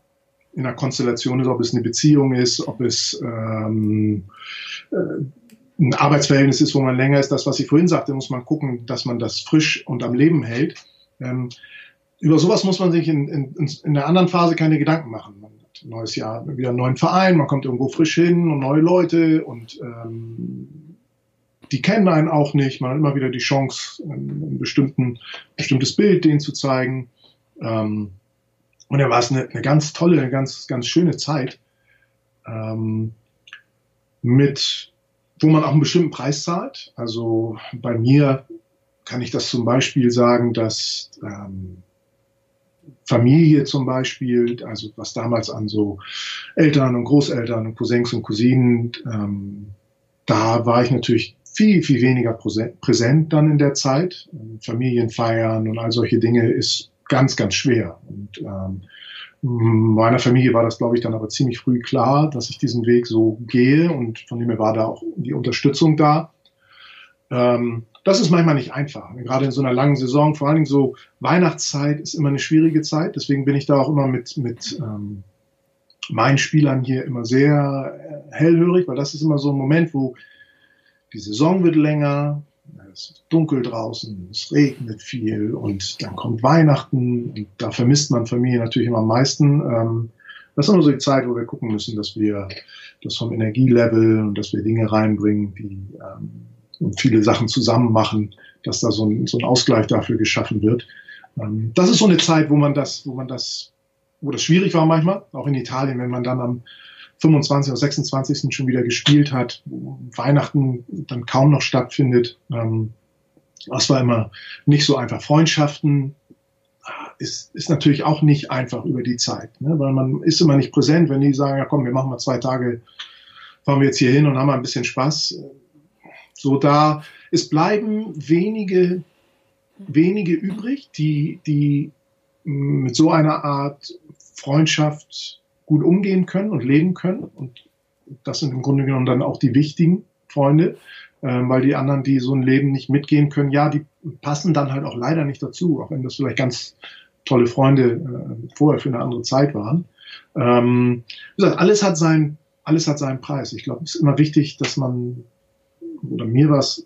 in einer Konstellation ist, ob es eine Beziehung ist, ob es ähm, äh, ein Arbeitsverhältnis ist, wo man länger ist, das, was ich vorhin sagte, muss man gucken, dass man das frisch und am Leben hält. Ähm, über sowas muss man sich in, in, in der anderen Phase keine Gedanken machen. Man hat ein neues Jahr, wieder einen neuen Verein, man kommt irgendwo frisch hin und neue Leute und ähm, die kennen einen auch nicht. Man hat immer wieder die Chance, ein, ein bestimmtes Bild denen zu zeigen. Ähm, und da war es eine, eine ganz tolle, ganz, ganz schöne Zeit. Ähm, mit, wo man auch einen bestimmten Preis zahlt. Also bei mir kann ich das zum Beispiel sagen, dass ähm, Familie zum Beispiel, also was damals an so Eltern und Großeltern und Cousins und Cousinen, ähm, da war ich natürlich viel, viel weniger präsent dann in der Zeit. Familienfeiern und all solche Dinge ist ganz, ganz schwer. Und ähm, Meiner Familie war das, glaube ich, dann aber ziemlich früh klar, dass ich diesen Weg so gehe und von dem her war da auch die Unterstützung da. Ähm, das ist manchmal nicht einfach. Gerade in so einer langen Saison, vor allen Dingen so Weihnachtszeit ist immer eine schwierige Zeit. Deswegen bin ich da auch immer mit, mit ähm, meinen Spielern hier immer sehr äh, hellhörig, weil das ist immer so ein Moment, wo die Saison wird länger, es ist dunkel draußen, es regnet viel und dann kommt Weihnachten und da vermisst man Familie natürlich immer am meisten. Ähm, das ist immer so die Zeit, wo wir gucken müssen, dass wir das vom Energielevel und dass wir Dinge reinbringen, die ähm, viele Sachen zusammen machen, dass da so ein, so ein Ausgleich dafür geschaffen wird. Ähm, das ist so eine Zeit, wo man das, wo man das, wo das schwierig war manchmal, auch in Italien, wenn man dann am 25. oder 26. schon wieder gespielt hat, Weihnachten dann kaum noch stattfindet. Ähm, das war immer nicht so einfach. Freundschaften ist, ist natürlich auch nicht einfach über die Zeit, ne? weil man ist immer nicht präsent, wenn die sagen, ja komm, wir machen mal zwei Tage, fahren wir jetzt hier hin und haben mal ein bisschen Spaß. So da, es bleiben wenige, wenige übrig, die, die mit so einer Art Freundschaft gut umgehen können und leben können. Und das sind im Grunde genommen dann auch die wichtigen Freunde, äh, weil die anderen, die so ein Leben nicht mitgehen können, ja, die passen dann halt auch leider nicht dazu, auch wenn das vielleicht ganz tolle Freunde äh, vorher für eine andere Zeit waren. Ähm, wie gesagt, alles hat sein, alles hat seinen Preis. Ich glaube, es ist immer wichtig, dass man, oder mir war es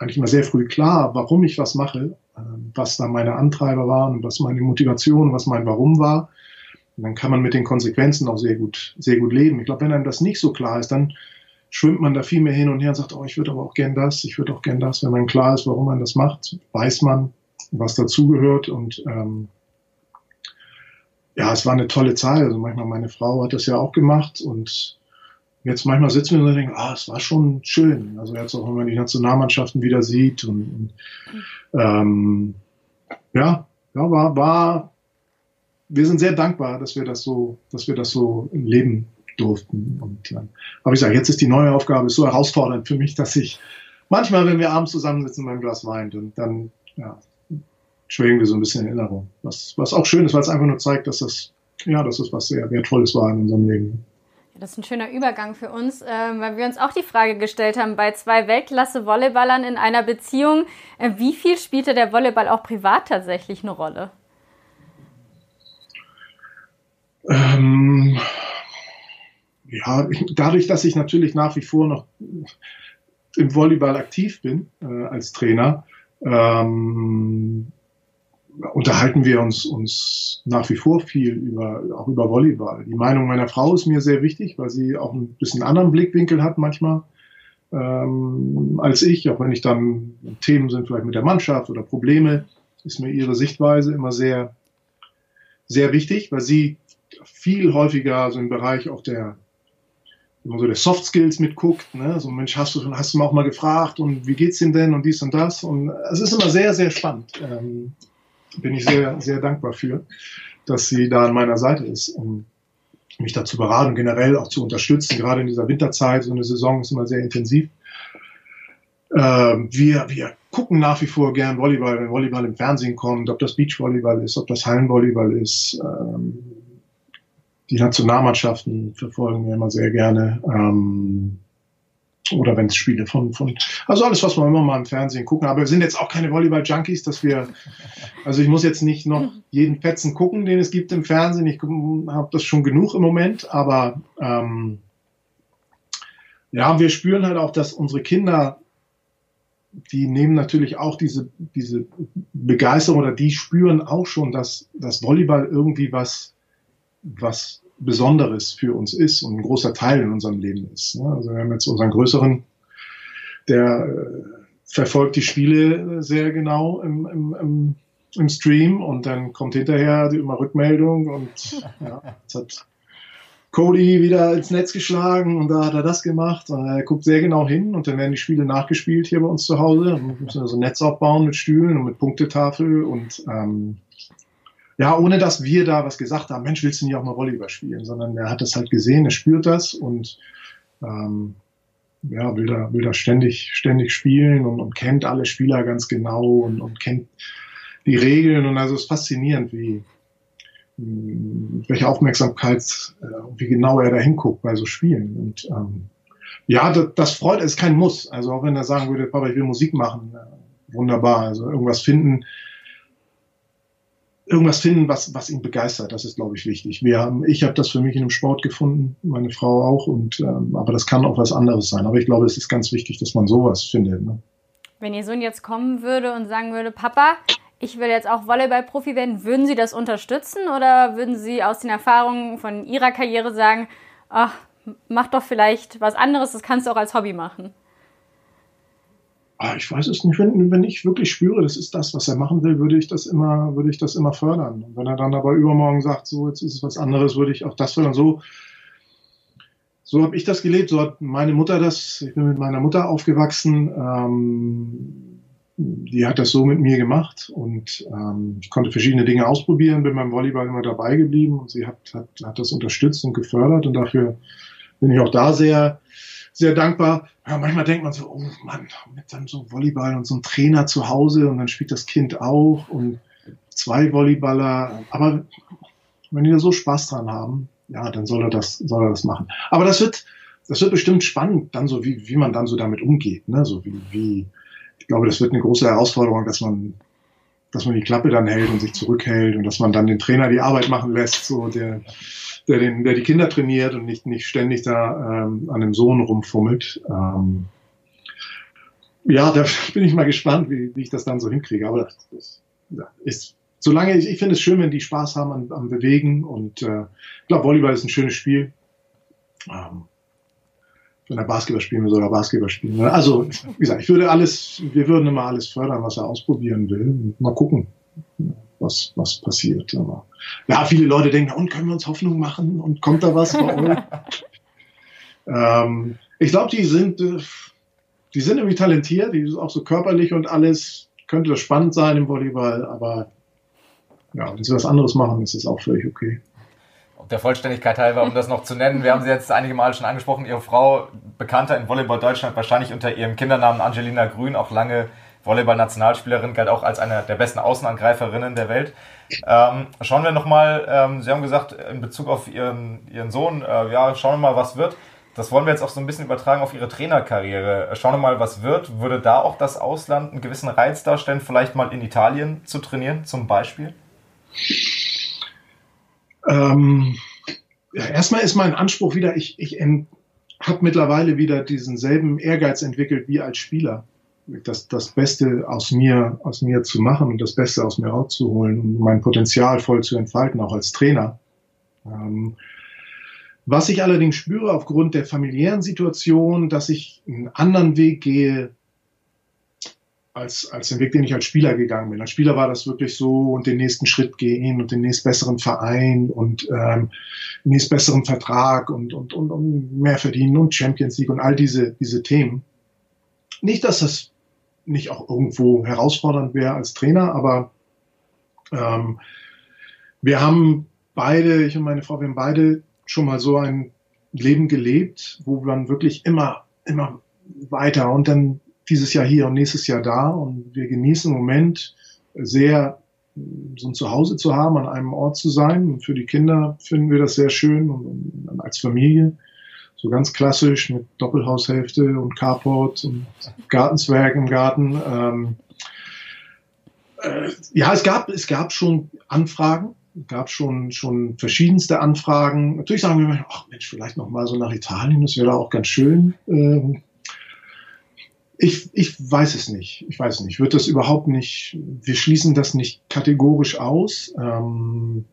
eigentlich immer sehr früh klar, warum ich was mache, äh, was da meine Antreiber waren, was meine Motivation, was mein Warum war. Und dann kann man mit den Konsequenzen auch sehr gut, sehr gut leben. Ich glaube, wenn einem das nicht so klar ist, dann schwimmt man da viel mehr hin und her und sagt, oh, ich würde aber auch gern das, ich würde auch gern das. Wenn man klar ist, warum man das macht, weiß man, was dazugehört und ähm, ja, es war eine tolle Zeit. Also manchmal meine Frau hat das ja auch gemacht und jetzt manchmal sitzen wir und denken, ah, es war schon schön. Also jetzt auch, wenn man die Nationalmannschaften wieder sieht und, und ähm, ja, ja, war, war, wir sind sehr dankbar, dass wir das so, dass wir das so leben durften. Und äh, aber ich sage, jetzt ist die neue Aufgabe so herausfordernd für mich, dass ich manchmal, wenn wir abends zusammensitzen beim Glas Wein, und dann ja, schwelgen wir so ein bisschen in Erinnerung. Was, was auch schön ist, weil es einfach nur zeigt, dass das, ja, dass das was sehr Wertvolles war in unserem Leben. Das ist ein schöner Übergang für uns, äh, weil wir uns auch die Frage gestellt haben, bei zwei Weltklasse-Volleyballern in einer Beziehung, äh, wie viel spielte der Volleyball auch privat tatsächlich eine Rolle? Ähm, ja, dadurch, dass ich natürlich nach wie vor noch im Volleyball aktiv bin äh, als Trainer, ähm, unterhalten wir uns, uns nach wie vor viel über, auch über Volleyball. Die Meinung meiner Frau ist mir sehr wichtig, weil sie auch ein bisschen anderen Blickwinkel hat manchmal ähm, als ich, auch wenn ich dann Themen sind vielleicht mit der Mannschaft oder Probleme, ist mir ihre Sichtweise immer sehr, sehr wichtig, weil sie viel häufiger so im Bereich auch der immer so der Soft Skills mitguckt, ne? so Mensch, hast du, hast du mal auch mal gefragt und wie geht's ihm denn und dies und das und es ist immer sehr, sehr spannend. Ähm, bin ich sehr, sehr dankbar für, dass sie da an meiner Seite ist, um mich da zu beraten und generell auch zu unterstützen. Gerade in dieser Winterzeit, so eine Saison ist immer sehr intensiv. Ähm, wir, wir gucken nach wie vor gern Volleyball, wenn Volleyball im Fernsehen kommt, ob das Beachvolleyball ist, ob das Hallenvolleyball ist. Ähm, die Nationalmannschaften verfolgen wir immer sehr gerne. Ähm, oder wenn es Spiele von, von, also alles, was wir immer mal im Fernsehen gucken. Aber wir sind jetzt auch keine Volleyball-Junkies, dass wir, also ich muss jetzt nicht noch jeden Fetzen gucken, den es gibt im Fernsehen. Ich habe das schon genug im Moment, aber ähm, ja, wir spüren halt auch, dass unsere Kinder, die nehmen natürlich auch diese, diese Begeisterung oder die spüren auch schon, dass das Volleyball irgendwie was, was Besonderes für uns ist und ein großer Teil in unserem Leben ist. Ne? Also wir haben jetzt unseren größeren, der äh, verfolgt die Spiele sehr genau im, im, im, im Stream und dann kommt hinterher immer Rückmeldung und ja, jetzt hat Cody wieder ins Netz geschlagen und da hat er das gemacht. Und er guckt sehr genau hin und dann werden die Spiele nachgespielt hier bei uns zu Hause. Wir müssen also ein Netz aufbauen mit Stühlen und mit Punktetafel und ähm, ja, ohne dass wir da was gesagt haben, Mensch, willst du nicht auch mal Volleyball spielen, sondern er hat das halt gesehen, er spürt das und ähm, ja, will da, will da ständig, ständig spielen und, und kennt alle Spieler ganz genau und, und kennt die Regeln und also ist faszinierend, wie welche Aufmerksamkeit, äh, wie genau er da hinguckt bei so Spielen und ähm, ja, das, das freut, ist kein Muss. Also auch wenn er sagen würde, Papa, ich will Musik machen, äh, wunderbar. Also irgendwas finden, irgendwas finden, was, was ihn begeistert. Das ist, glaube ich, wichtig. Wir haben, ich habe das für mich in dem Sport gefunden, meine Frau auch, und ähm, aber das kann auch was anderes sein. Aber ich glaube, es ist ganz wichtig, dass man sowas findet. Ne? Wenn Ihr Sohn jetzt kommen würde und sagen würde, Papa, ich will jetzt auch Volleyball-Profi werden, würden Sie das unterstützen oder würden Sie aus den Erfahrungen von Ihrer Karriere sagen, ach, mach doch vielleicht was anderes, das kannst du auch als Hobby machen. Ah, ich weiß es nicht, wenn, wenn ich wirklich spüre, das ist das, was er machen will, würde ich das immer, würde ich das immer fördern. Und wenn er dann aber übermorgen sagt, so jetzt ist es was anderes, würde ich auch das fördern. So, so habe ich das gelebt, so hat meine Mutter das, ich bin mit meiner Mutter aufgewachsen, ähm, die hat das so mit mir gemacht und ähm, ich konnte verschiedene Dinge ausprobieren, bin beim Volleyball immer dabei geblieben und sie hat, hat, hat das unterstützt und gefördert und dafür bin ich auch da sehr, sehr dankbar. Ja, manchmal denkt man so, oh Mann, mit dann so Volleyball und so einem Trainer zu Hause und dann spielt das Kind auch und zwei Volleyballer. Aber wenn die da so Spaß dran haben, ja, dann soll er das, soll er das machen. Aber das wird, das wird bestimmt spannend, dann so, wie, wie man dann so damit umgeht, ne? So wie, wie, ich glaube, das wird eine große Herausforderung, dass man, dass man die Klappe dann hält und sich zurückhält und dass man dann den Trainer die Arbeit machen lässt, so der, der, den, der die Kinder trainiert und nicht, nicht ständig da ähm, an dem Sohn rumfummelt. Ähm, ja, da bin ich mal gespannt, wie, wie ich das dann so hinkriege. Aber das, das ja, ist, solange ich, ich finde es schön, wenn die Spaß haben am, am Bewegen und äh, ich glaube, Volleyball ist ein schönes Spiel. Ähm, wenn er Basketball spielen will, soll er Basketball spielen. Also, wie gesagt, ich würde alles, wir würden immer alles fördern, was er ausprobieren will. Mal gucken, was, was passiert. Aber ja, viele Leute denken, und können wir uns Hoffnung machen und kommt da was ähm, ich glaube, die sind, äh, die sind irgendwie talentiert, die sind auch so körperlich und alles. Könnte das spannend sein im Volleyball, aber ja, wenn sie was anderes machen, ist es auch völlig okay. Der Vollständigkeit halber, um das noch zu nennen, wir haben sie jetzt einige Male schon angesprochen, ihre Frau, bekannter in Volleyball Deutschland, wahrscheinlich unter ihrem Kindernamen Angelina Grün, auch lange Volleyball-Nationalspielerin, galt auch als eine der besten Außenangreiferinnen der Welt. Ähm, schauen wir nochmal, ähm, Sie haben gesagt, in Bezug auf Ihren, Ihren Sohn, äh, ja, schauen wir mal, was wird. Das wollen wir jetzt auch so ein bisschen übertragen auf Ihre Trainerkarriere. Schauen wir mal, was wird. Würde da auch das Ausland einen gewissen Reiz darstellen, vielleicht mal in Italien zu trainieren, zum Beispiel? Ähm, ja, erstmal ist mein Anspruch wieder, ich, ich habe mittlerweile wieder diesen selben Ehrgeiz entwickelt wie als Spieler das, das Beste aus mir, aus mir zu machen und das Beste aus mir rauszuholen und mein Potenzial voll zu entfalten, auch als Trainer. Ähm, was ich allerdings spüre aufgrund der familiären Situation, dass ich einen anderen Weg gehe, als, als den Weg, den ich als Spieler gegangen bin. Als Spieler war das wirklich so und den nächsten Schritt gehen und den nächstbesseren Verein und ähm, nächstbesseren Vertrag und, und, und, und mehr verdienen und Champions League und all diese, diese Themen. Nicht, dass das nicht auch irgendwo herausfordernd wäre als Trainer, aber ähm, wir haben beide, ich und meine Frau, wir haben beide schon mal so ein Leben gelebt, wo man wirklich immer, immer weiter und dann dieses Jahr hier und nächstes Jahr da und wir genießen im Moment sehr so ein Zuhause zu haben, an einem Ort zu sein. Und für die Kinder finden wir das sehr schön und, und als Familie so ganz klassisch mit Doppelhaushälfte und Carport und Gartenzwerg im Garten. Ähm, äh, ja, es gab, es gab schon Anfragen, gab schon, schon verschiedenste Anfragen. Natürlich sagen wir, ach Mensch, vielleicht noch mal so nach Italien, das wäre auch ganz schön. Ähm, ich, ich weiß es nicht. Ich weiß nicht. Wird das überhaupt nicht, wir schließen das nicht kategorisch aus. Ähm,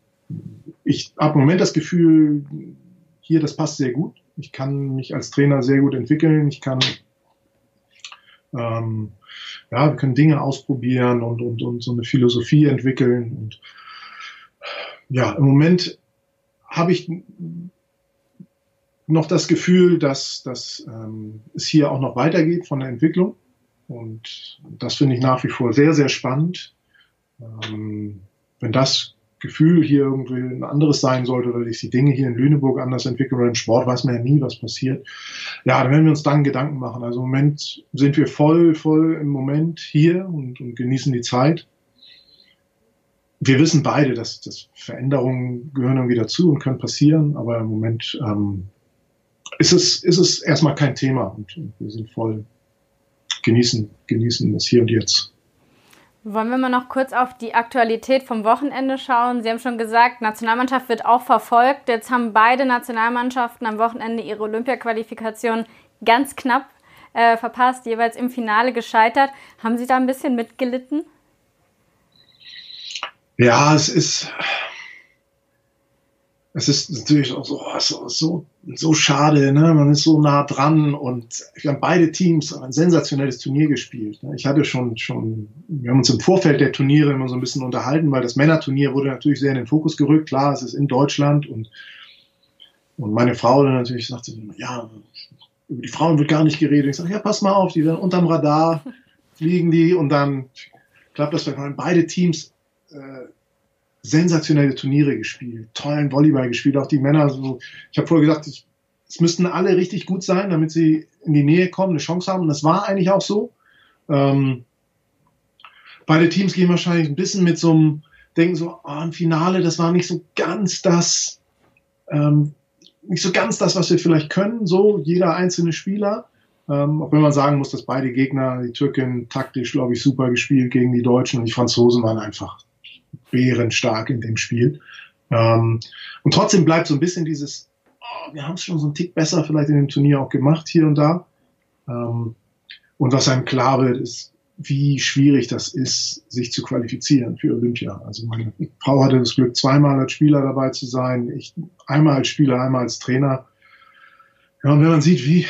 ich habe im Moment das Gefühl, hier, das passt sehr gut. Ich kann mich als Trainer sehr gut entwickeln. Ich kann, ähm, ja, wir können Dinge ausprobieren und, und, und so eine Philosophie entwickeln. Und ja, im Moment habe ich noch das Gefühl, dass, dass ähm, es hier auch noch weitergeht von der Entwicklung. Und das finde ich nach wie vor sehr, sehr spannend. Ähm, wenn das Gefühl hier irgendwie ein anderes sein sollte oder sich die Dinge hier in Lüneburg anders entwickeln oder im Sport, weiß man ja nie, was passiert. Ja, dann werden wir uns dann Gedanken machen. Also im Moment sind wir voll, voll im Moment hier und, und genießen die Zeit. Wir wissen beide, dass, dass Veränderungen gehören irgendwie dazu und können passieren, aber im Moment ähm, ist, es, ist es erstmal kein Thema und, und wir sind voll genießen, genießen das Hier und Jetzt. Wollen wir mal noch kurz auf die Aktualität vom Wochenende schauen? Sie haben schon gesagt, Nationalmannschaft wird auch verfolgt. Jetzt haben beide Nationalmannschaften am Wochenende ihre Olympiaqualifikation ganz knapp äh, verpasst, jeweils im Finale gescheitert. Haben Sie da ein bisschen mitgelitten? Ja, es ist. Es ist natürlich auch so, oh, so, so, so schade, ne? man ist so nah dran und wir haben beide Teams ein sensationelles Turnier gespielt. Ne? Ich hatte schon, schon, wir haben uns im Vorfeld der Turniere immer so ein bisschen unterhalten, weil das Männerturnier wurde natürlich sehr in den Fokus gerückt. Klar, es ist in Deutschland und, und meine Frau dann natürlich sagte, ja, über die Frauen wird gar nicht geredet. Ich sage, ja, pass mal auf, die werden unterm Radar, fliegen die und dann klappt das, wir beide Teams äh, sensationelle Turniere gespielt, tollen Volleyball gespielt, auch die Männer. So, ich habe vorher gesagt, ich, es müssten alle richtig gut sein, damit sie in die Nähe kommen, eine Chance haben. Und das war eigentlich auch so. Ähm, beide Teams gehen wahrscheinlich ein bisschen mit so einem, denken so, oh, ein Finale, das war nicht so ganz das, ähm, nicht so ganz das, was wir vielleicht können, so jeder einzelne Spieler. Ähm, auch wenn man sagen muss, dass beide Gegner, die Türken taktisch, glaube ich, super gespielt gegen die Deutschen und die Franzosen waren einfach bärenstark in dem Spiel. Ähm, und trotzdem bleibt so ein bisschen dieses, oh, wir haben es schon so einen Tick besser vielleicht in dem Turnier auch gemacht hier und da. Ähm, und was einem klar wird, ist, wie schwierig das ist, sich zu qualifizieren für Olympia. Also meine Frau hatte das Glück, zweimal als Spieler dabei zu sein, ich einmal als Spieler, einmal als Trainer. Ja, und wenn man sieht, wie,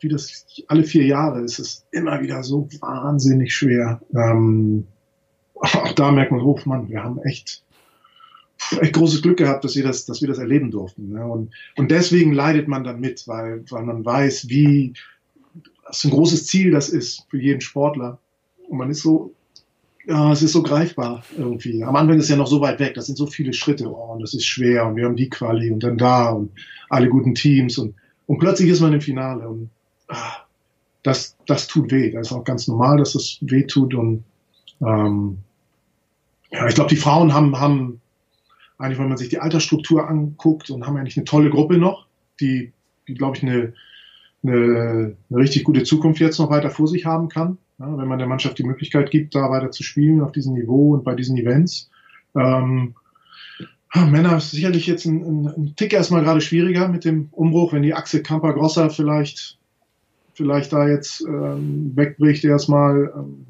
wie das alle vier Jahre ist, ist es immer wieder so wahnsinnig schwer. Ähm, auch da merkt man, oh Mann, wir haben echt, echt großes Glück gehabt, dass wir das, dass wir das erleben durften. Ne? Und, und deswegen leidet man dann mit, weil, weil man weiß, wie, was ein großes Ziel das ist für jeden Sportler. Und man ist so, ja, es ist so greifbar irgendwie. Am Anfang ist es ja noch so weit weg, das sind so viele Schritte, oh, und das ist schwer und wir haben die Quali und dann da und alle guten Teams und, und plötzlich ist man im Finale und ah, das, das tut weh. Das ist auch ganz normal, dass das weh tut und ähm, ja, ich glaube, die Frauen haben, haben eigentlich, wenn man sich die Altersstruktur anguckt und haben eigentlich eine tolle Gruppe noch, die, die glaube ich, eine, eine, eine richtig gute Zukunft jetzt noch weiter vor sich haben kann, ja, wenn man der Mannschaft die Möglichkeit gibt, da weiter zu spielen auf diesem Niveau und bei diesen Events. Ähm, Männer ist sicherlich jetzt ein, ein, ein Tick erstmal gerade schwieriger mit dem Umbruch, wenn die Achse Kamper-Grosser vielleicht, vielleicht da jetzt ähm, wegbricht erstmal. Ähm,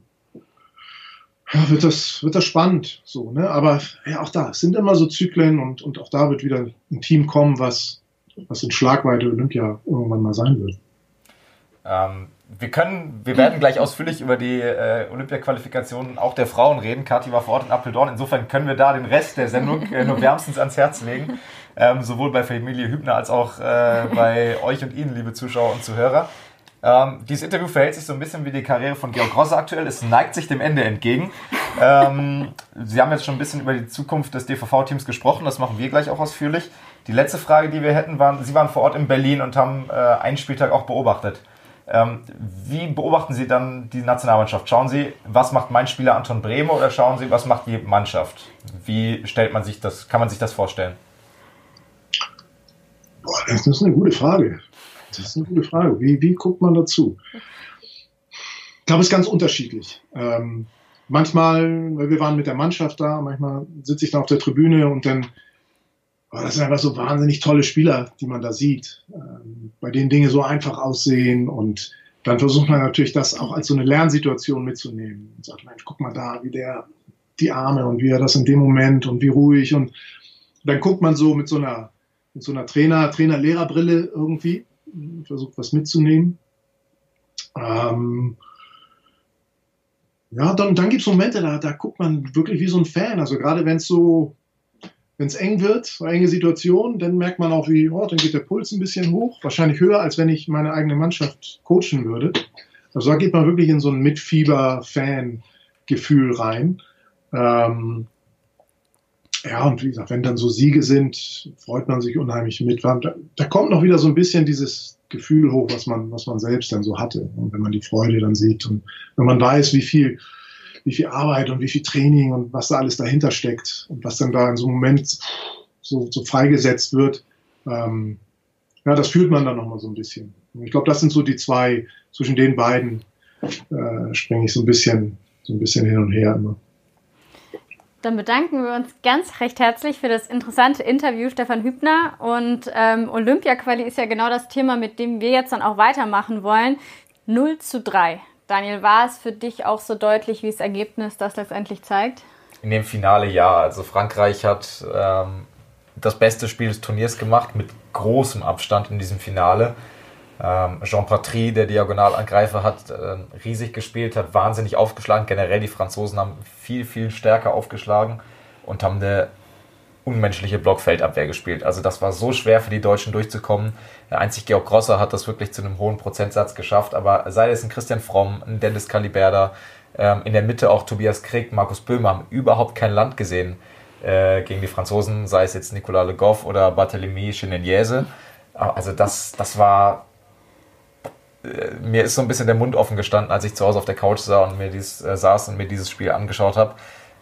ja, wird das, wird das spannend, so, ne? Aber ja, auch da, sind immer so Zyklen und, und auch da wird wieder ein Team kommen, was, was in Schlagweite Olympia irgendwann mal sein wird. Ähm, wir können, wir werden gleich ausführlich über die äh, Olympia-Qualifikationen auch der Frauen reden. Kathi war vor Ort in Appeldorn. Insofern können wir da den Rest der Sendung äh, nur wärmstens ans Herz legen. Ähm, sowohl bei Familie Hübner als auch äh, bei euch und Ihnen, liebe Zuschauer und Zuhörer. Ähm, dieses Interview verhält sich so ein bisschen wie die Karriere von Georg Rosse aktuell. Es neigt sich dem Ende entgegen. Ähm, Sie haben jetzt schon ein bisschen über die Zukunft des DVV-Teams gesprochen. Das machen wir gleich auch ausführlich. Die letzte Frage, die wir hätten, war, Sie waren vor Ort in Berlin und haben äh, einen Spieltag auch beobachtet. Ähm, wie beobachten Sie dann die Nationalmannschaft? Schauen Sie, was macht mein Spieler Anton Brehme oder schauen Sie, was macht die Mannschaft? Wie stellt man sich das, kann man sich das vorstellen? Boah, das ist eine gute Frage. Das ist eine gute Frage. Wie, wie guckt man dazu? Ich glaube, es ist ganz unterschiedlich. Ähm, manchmal, weil wir waren mit der Mannschaft da, manchmal sitze ich da auf der Tribüne und dann, oh, das sind einfach so wahnsinnig tolle Spieler, die man da sieht, ähm, bei denen Dinge so einfach aussehen und dann versucht man natürlich das auch als so eine Lernsituation mitzunehmen und sagt, Mensch, guck mal da, wie der die Arme und wie er das in dem Moment und wie ruhig und dann guckt man so mit so einer mit so einer Trainer Trainer Lehrerbrille irgendwie versucht was mitzunehmen. Ähm, ja, dann, dann gibt es Momente, da, da guckt man wirklich wie so ein Fan. Also gerade wenn es so, wenn es eng wird, so enge Situation, dann merkt man auch, wie, oh, dann geht der Puls ein bisschen hoch. Wahrscheinlich höher, als wenn ich meine eigene Mannschaft coachen würde. Also da geht man wirklich in so ein Mitfieber-Fan-Gefühl rein. Ähm, ja, und wie gesagt, wenn dann so Siege sind, freut man sich unheimlich mit. Da, da, kommt noch wieder so ein bisschen dieses Gefühl hoch, was man, was man selbst dann so hatte. Und wenn man die Freude dann sieht und wenn man weiß, wie viel, wie viel Arbeit und wie viel Training und was da alles dahinter steckt und was dann da in so einem Moment so, so freigesetzt wird, ähm, ja, das fühlt man dann nochmal so ein bisschen. Und ich glaube, das sind so die zwei, zwischen den beiden äh, springe ich so ein bisschen, so ein bisschen hin und her immer. Dann bedanken wir uns ganz recht herzlich für das interessante Interview, Stefan Hübner. Und ähm, Olympia-Quali ist ja genau das Thema, mit dem wir jetzt dann auch weitermachen wollen. 0 zu 3. Daniel, war es für dich auch so deutlich, wie das Ergebnis das letztendlich zeigt? In dem Finale ja. Also Frankreich hat ähm, das beste Spiel des Turniers gemacht, mit großem Abstand in diesem Finale. Ähm, Jean Patry, der Diagonalangreifer, hat äh, riesig gespielt, hat wahnsinnig aufgeschlagen. Generell die Franzosen haben viel, viel stärker aufgeschlagen und haben eine unmenschliche Blockfeldabwehr gespielt. Also das war so schwer für die Deutschen durchzukommen. Einzig Georg Grosser hat das wirklich zu einem hohen Prozentsatz geschafft, aber sei es ein Christian Fromm, ein Dennis Caliberda, ähm, in der Mitte auch Tobias Krieg, Markus Böhmer haben überhaupt kein Land gesehen äh, gegen die Franzosen, sei es jetzt Nicolas Le Goff oder Barthélemy Chineniese. Also das, das war mir ist so ein bisschen der Mund offen gestanden, als ich zu Hause auf der Couch sah und mir dies, äh, saß und mir dieses Spiel angeschaut habe.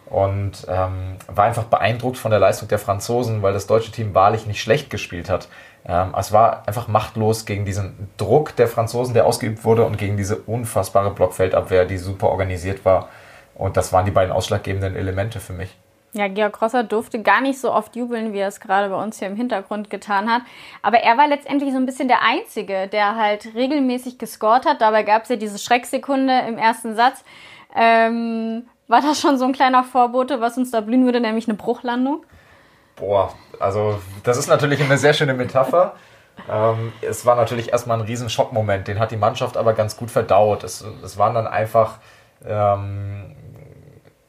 Und ähm, war einfach beeindruckt von der Leistung der Franzosen, weil das deutsche Team wahrlich nicht schlecht gespielt hat. Ähm, es war einfach machtlos gegen diesen Druck der Franzosen, der ausgeübt wurde, und gegen diese unfassbare Blockfeldabwehr, die super organisiert war. Und das waren die beiden ausschlaggebenden Elemente für mich. Ja, Georg Rosser durfte gar nicht so oft jubeln, wie er es gerade bei uns hier im Hintergrund getan hat. Aber er war letztendlich so ein bisschen der Einzige, der halt regelmäßig gescored hat. Dabei gab es ja diese Schrecksekunde im ersten Satz. Ähm, war das schon so ein kleiner Vorbote, was uns da blühen würde, nämlich eine Bruchlandung? Boah, also das ist natürlich eine sehr schöne Metapher. Ähm, es war natürlich erstmal ein riesen Schockmoment, den hat die Mannschaft aber ganz gut verdaut. Es, es waren dann einfach, ähm,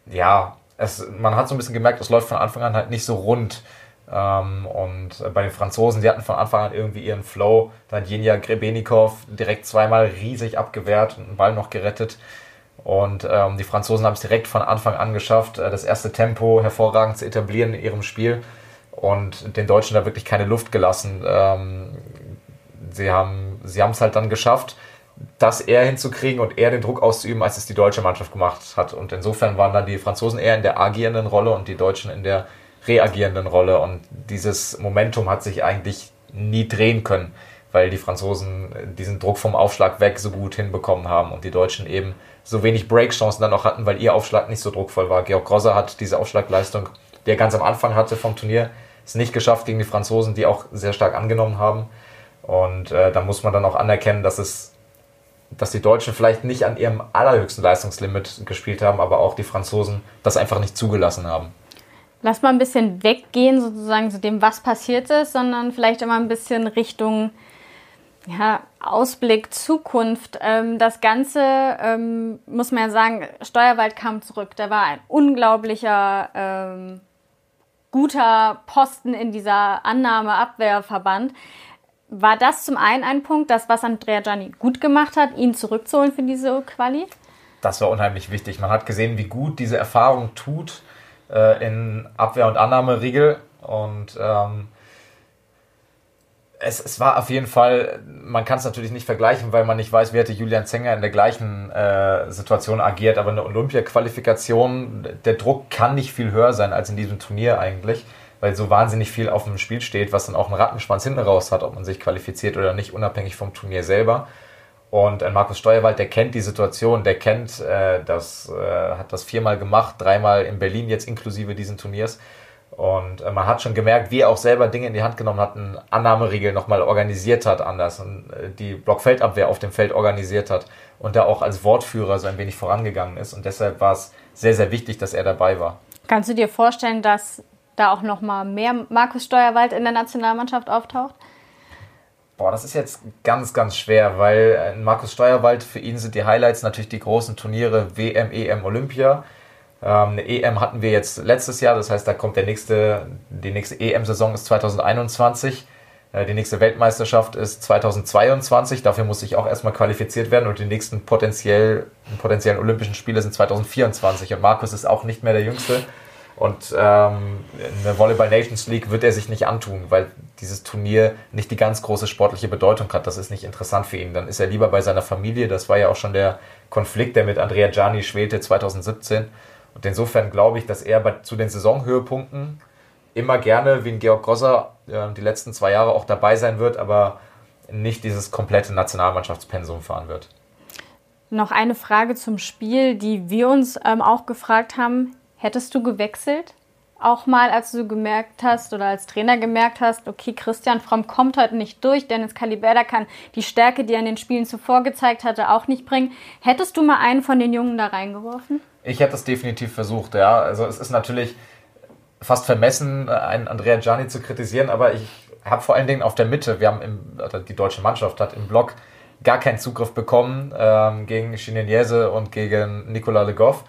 ja, es, man hat so ein bisschen gemerkt, es läuft von Anfang an halt nicht so rund. Ähm, und bei den Franzosen, die hatten von Anfang an irgendwie ihren Flow. Dann Jenja Grebenikov direkt zweimal riesig abgewehrt und einen Ball noch gerettet. Und ähm, die Franzosen haben es direkt von Anfang an geschafft, äh, das erste Tempo hervorragend zu etablieren in ihrem Spiel und den Deutschen da wirklich keine Luft gelassen. Ähm, sie haben sie es halt dann geschafft, das eher hinzukriegen und eher den Druck auszuüben, als es die deutsche Mannschaft gemacht hat. Und insofern waren dann die Franzosen eher in der agierenden Rolle und die Deutschen in der reagierenden Rolle. Und dieses Momentum hat sich eigentlich nie drehen können, weil die Franzosen diesen Druck vom Aufschlag weg so gut hinbekommen haben und die Deutschen eben so wenig Breakchancen dann noch hatten, weil ihr Aufschlag nicht so druckvoll war. Georg Grosser hat diese Aufschlagleistung, die er ganz am Anfang hatte vom Turnier, es nicht geschafft gegen die Franzosen, die auch sehr stark angenommen haben. Und äh, da muss man dann auch anerkennen, dass es dass die Deutschen vielleicht nicht an ihrem allerhöchsten Leistungslimit gespielt haben, aber auch die Franzosen das einfach nicht zugelassen haben. Lass mal ein bisschen weggehen sozusagen zu dem, was passiert ist, sondern vielleicht immer ein bisschen Richtung ja, Ausblick, Zukunft. Ähm, das Ganze, ähm, muss man ja sagen, Steuerwald kam zurück. Der war ein unglaublicher, ähm, guter Posten in dieser Annahme-Abwehrverband. War das zum einen ein Punkt, das, was Andrea Gianni gut gemacht hat, ihn zurückzuholen für diese Quali? Das war unheimlich wichtig. Man hat gesehen, wie gut diese Erfahrung tut äh, in Abwehr- und Annahmeriegel. Und ähm, es, es war auf jeden Fall, man kann es natürlich nicht vergleichen, weil man nicht weiß, wie hätte Julian Zenger in der gleichen äh, Situation agiert, aber eine Olympia-Qualifikation, der Druck kann nicht viel höher sein als in diesem Turnier eigentlich, weil so wahnsinnig viel auf dem Spiel steht, was dann auch einen Rattenschwanz hinten raus hat, ob man sich qualifiziert oder nicht, unabhängig vom Turnier selber. Und ein Markus Steuerwald, der kennt die Situation, der kennt äh, das, äh, hat das viermal gemacht, dreimal in Berlin jetzt inklusive diesen Turniers und äh, man hat schon gemerkt, wie er auch selber Dinge in die Hand genommen hat, einen Annahmeriegel nochmal organisiert hat anders und äh, die Blockfeldabwehr auf dem Feld organisiert hat und da auch als Wortführer so ein wenig vorangegangen ist. Und deshalb war es sehr, sehr wichtig, dass er dabei war. Kannst du dir vorstellen, dass da auch nochmal mehr Markus Steuerwald in der Nationalmannschaft auftaucht? Boah, das ist jetzt ganz, ganz schwer, weil äh, Markus Steuerwald, für ihn sind die Highlights natürlich die großen Turniere WM, EM, Olympia. Ähm, eine EM hatten wir jetzt letztes Jahr, das heißt, da kommt der nächste, die nächste EM-Saison ist 2021. Äh, die nächste Weltmeisterschaft ist 2022. Dafür muss ich auch erstmal qualifiziert werden und die nächsten potenziell, potenziellen Olympischen Spiele sind 2024. Und Markus ist auch nicht mehr der Jüngste. Und ähm, in der Volleyball Nations League wird er sich nicht antun, weil dieses Turnier nicht die ganz große sportliche Bedeutung hat. Das ist nicht interessant für ihn. Dann ist er lieber bei seiner Familie. Das war ja auch schon der Konflikt, der mit Andrea Gianni schwelte 2017. Und insofern glaube ich, dass er bei, zu den Saisonhöhepunkten immer gerne, wie ein Georg Grosser, äh, die letzten zwei Jahre auch dabei sein wird, aber nicht dieses komplette Nationalmannschaftspensum fahren wird. Noch eine Frage zum Spiel, die wir uns ähm, auch gefragt haben. Hättest du gewechselt? Auch mal, als du gemerkt hast oder als Trainer gemerkt hast, okay, Christian Fromm kommt heute nicht durch, Dennis Caliberda kann die Stärke, die er in den Spielen zuvor gezeigt hatte, auch nicht bringen. Hättest du mal einen von den Jungen da reingeworfen? Ich hätte es definitiv versucht, ja. Also es ist natürlich fast vermessen, einen Andrea Gianni zu kritisieren, aber ich habe vor allen Dingen auf der Mitte, wir haben im, die deutsche Mannschaft hat im Block gar keinen Zugriff bekommen ähm, gegen Chineniese und gegen Nicolas Le Goff.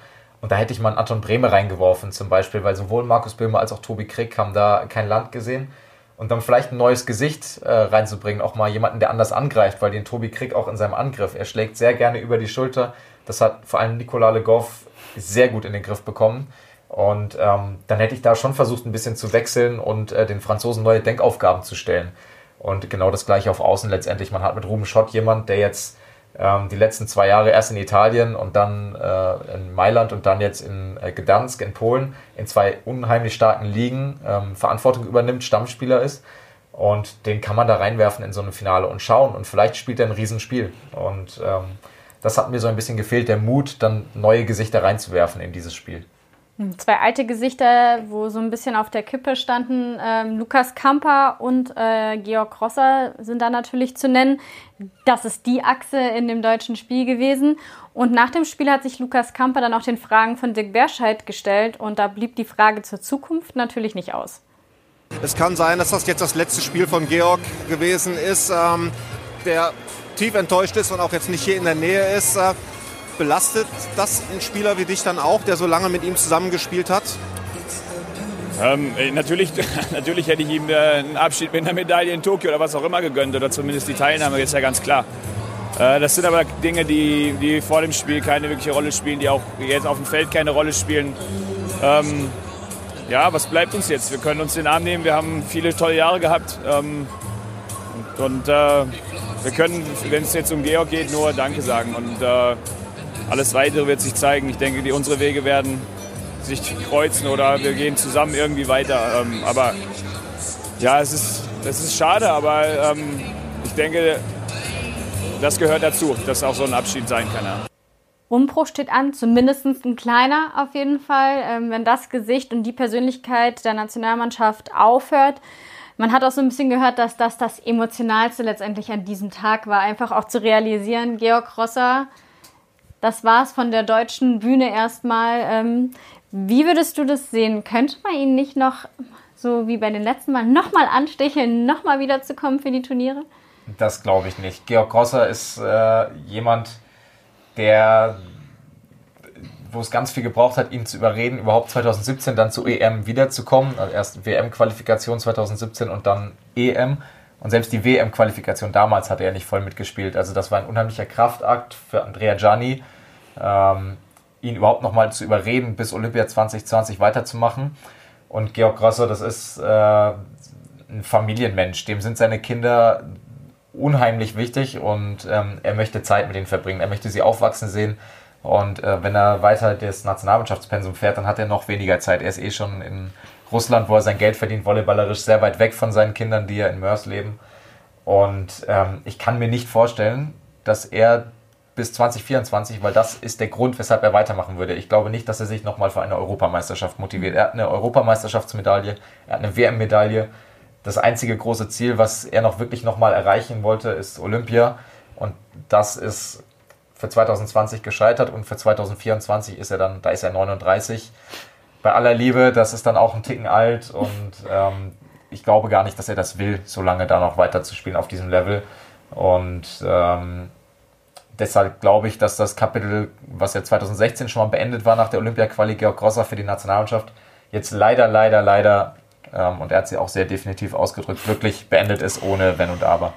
Und da hätte ich mal einen Anton Bremer reingeworfen zum Beispiel, weil sowohl Markus Böhmer als auch Tobi Krieg haben da kein Land gesehen. Und dann vielleicht ein neues Gesicht äh, reinzubringen, auch mal jemanden, der anders angreift, weil den Tobi Krieg auch in seinem Angriff, er schlägt sehr gerne über die Schulter. Das hat vor allem Nicolas Le Goff sehr gut in den Griff bekommen. Und ähm, dann hätte ich da schon versucht, ein bisschen zu wechseln und äh, den Franzosen neue Denkaufgaben zu stellen. Und genau das gleiche auf Außen letztendlich. Man hat mit Ruben Schott jemand, der jetzt ähm, die letzten zwei Jahre erst in Italien und dann äh, in Mailand und dann jetzt in äh, Gdansk in Polen in zwei unheimlich starken Ligen ähm, Verantwortung übernimmt, Stammspieler ist. Und den kann man da reinwerfen in so eine Finale und schauen. Und vielleicht spielt er ein Riesenspiel. Und ähm, das hat mir so ein bisschen gefehlt, der Mut, dann neue Gesichter reinzuwerfen in dieses Spiel. Hm, zwei alte Gesichter, wo so ein bisschen auf der Kippe standen. Ähm, Lukas Kamper und äh, Georg Rosser sind da natürlich zu nennen. Das ist die Achse in dem deutschen Spiel gewesen. Und nach dem Spiel hat sich Lukas Kamper dann auch den Fragen von Dirk Berscheid gestellt. Und da blieb die Frage zur Zukunft natürlich nicht aus. Es kann sein, dass das jetzt das letzte Spiel von Georg gewesen ist, ähm, der tief enttäuscht ist und auch jetzt nicht hier in der Nähe ist. Äh, Belastet das einen Spieler wie dich dann auch, der so lange mit ihm zusammengespielt hat? Ähm, äh, natürlich, natürlich hätte ich ihm äh, einen Abschied mit einer Medaille in Tokio oder was auch immer gegönnt oder zumindest die Teilnahme, ist ja ganz klar. Äh, das sind aber Dinge, die, die vor dem Spiel keine wirkliche Rolle spielen, die auch jetzt auf dem Feld keine Rolle spielen. Ähm, ja, was bleibt uns jetzt? Wir können uns den Arm nehmen, wir haben viele tolle Jahre gehabt. Ähm, und, und äh, wir können, wenn es jetzt um Georg geht, nur Danke sagen. Und äh, alles Weitere wird sich zeigen. Ich denke, die, unsere Wege werden sich kreuzen oder wir gehen zusammen irgendwie weiter. Ähm, aber ja, es ist, es ist schade, aber ähm, ich denke, das gehört dazu, dass auch so ein Abschied sein kann. Ja. Umbruch steht an, zumindest ein kleiner auf jeden Fall. Ähm, wenn das Gesicht und die Persönlichkeit der Nationalmannschaft aufhört, man hat auch so ein bisschen gehört, dass das das Emotionalste letztendlich an diesem Tag war, einfach auch zu realisieren, Georg Rosser das war's von der deutschen Bühne erstmal. Ähm, wie würdest du das sehen? Könnte man ihn nicht noch, so wie bei den letzten Mal, nochmal ansticheln, nochmal wiederzukommen für die Turniere? Das glaube ich nicht. Georg Grosser ist äh, jemand, der wo es ganz viel gebraucht hat, ihn zu überreden, überhaupt 2017 dann zur EM wiederzukommen. Also erst WM-Qualifikation 2017 und dann EM. Und selbst die WM-Qualifikation damals hat er nicht voll mitgespielt. Also das war ein unheimlicher Kraftakt für Andrea Gianni, ähm, ihn überhaupt nochmal zu überreden, bis Olympia 2020 weiterzumachen. Und Georg Grosser, das ist äh, ein Familienmensch. Dem sind seine Kinder unheimlich wichtig und ähm, er möchte Zeit mit ihnen verbringen. Er möchte sie aufwachsen sehen. Und äh, wenn er weiter das Nationalmannschaftspensum fährt, dann hat er noch weniger Zeit. Er ist eh schon in Russland, wo er sein Geld verdient, volleyballerisch sehr weit weg von seinen Kindern, die ja in Mörs leben. Und ähm, ich kann mir nicht vorstellen, dass er bis 2024, weil das ist der Grund, weshalb er weitermachen würde. Ich glaube nicht, dass er sich nochmal für eine Europameisterschaft motiviert. Er hat eine Europameisterschaftsmedaille, er hat eine WM-Medaille. Das einzige große Ziel, was er noch wirklich nochmal erreichen wollte, ist Olympia. Und das ist für 2020 gescheitert und für 2024 ist er dann, da ist er 39. Bei aller Liebe, das ist dann auch ein Ticken alt und ähm, ich glaube gar nicht, dass er das will, so lange da noch weiter zu spielen auf diesem Level. Und ähm, deshalb glaube ich, dass das Kapitel, was ja 2016 schon mal beendet war nach der Olympia-Quali Georg Grosser für die Nationalmannschaft, jetzt leider, leider, leider, ähm, und er hat sie auch sehr definitiv ausgedrückt, wirklich beendet ist ohne Wenn und Aber.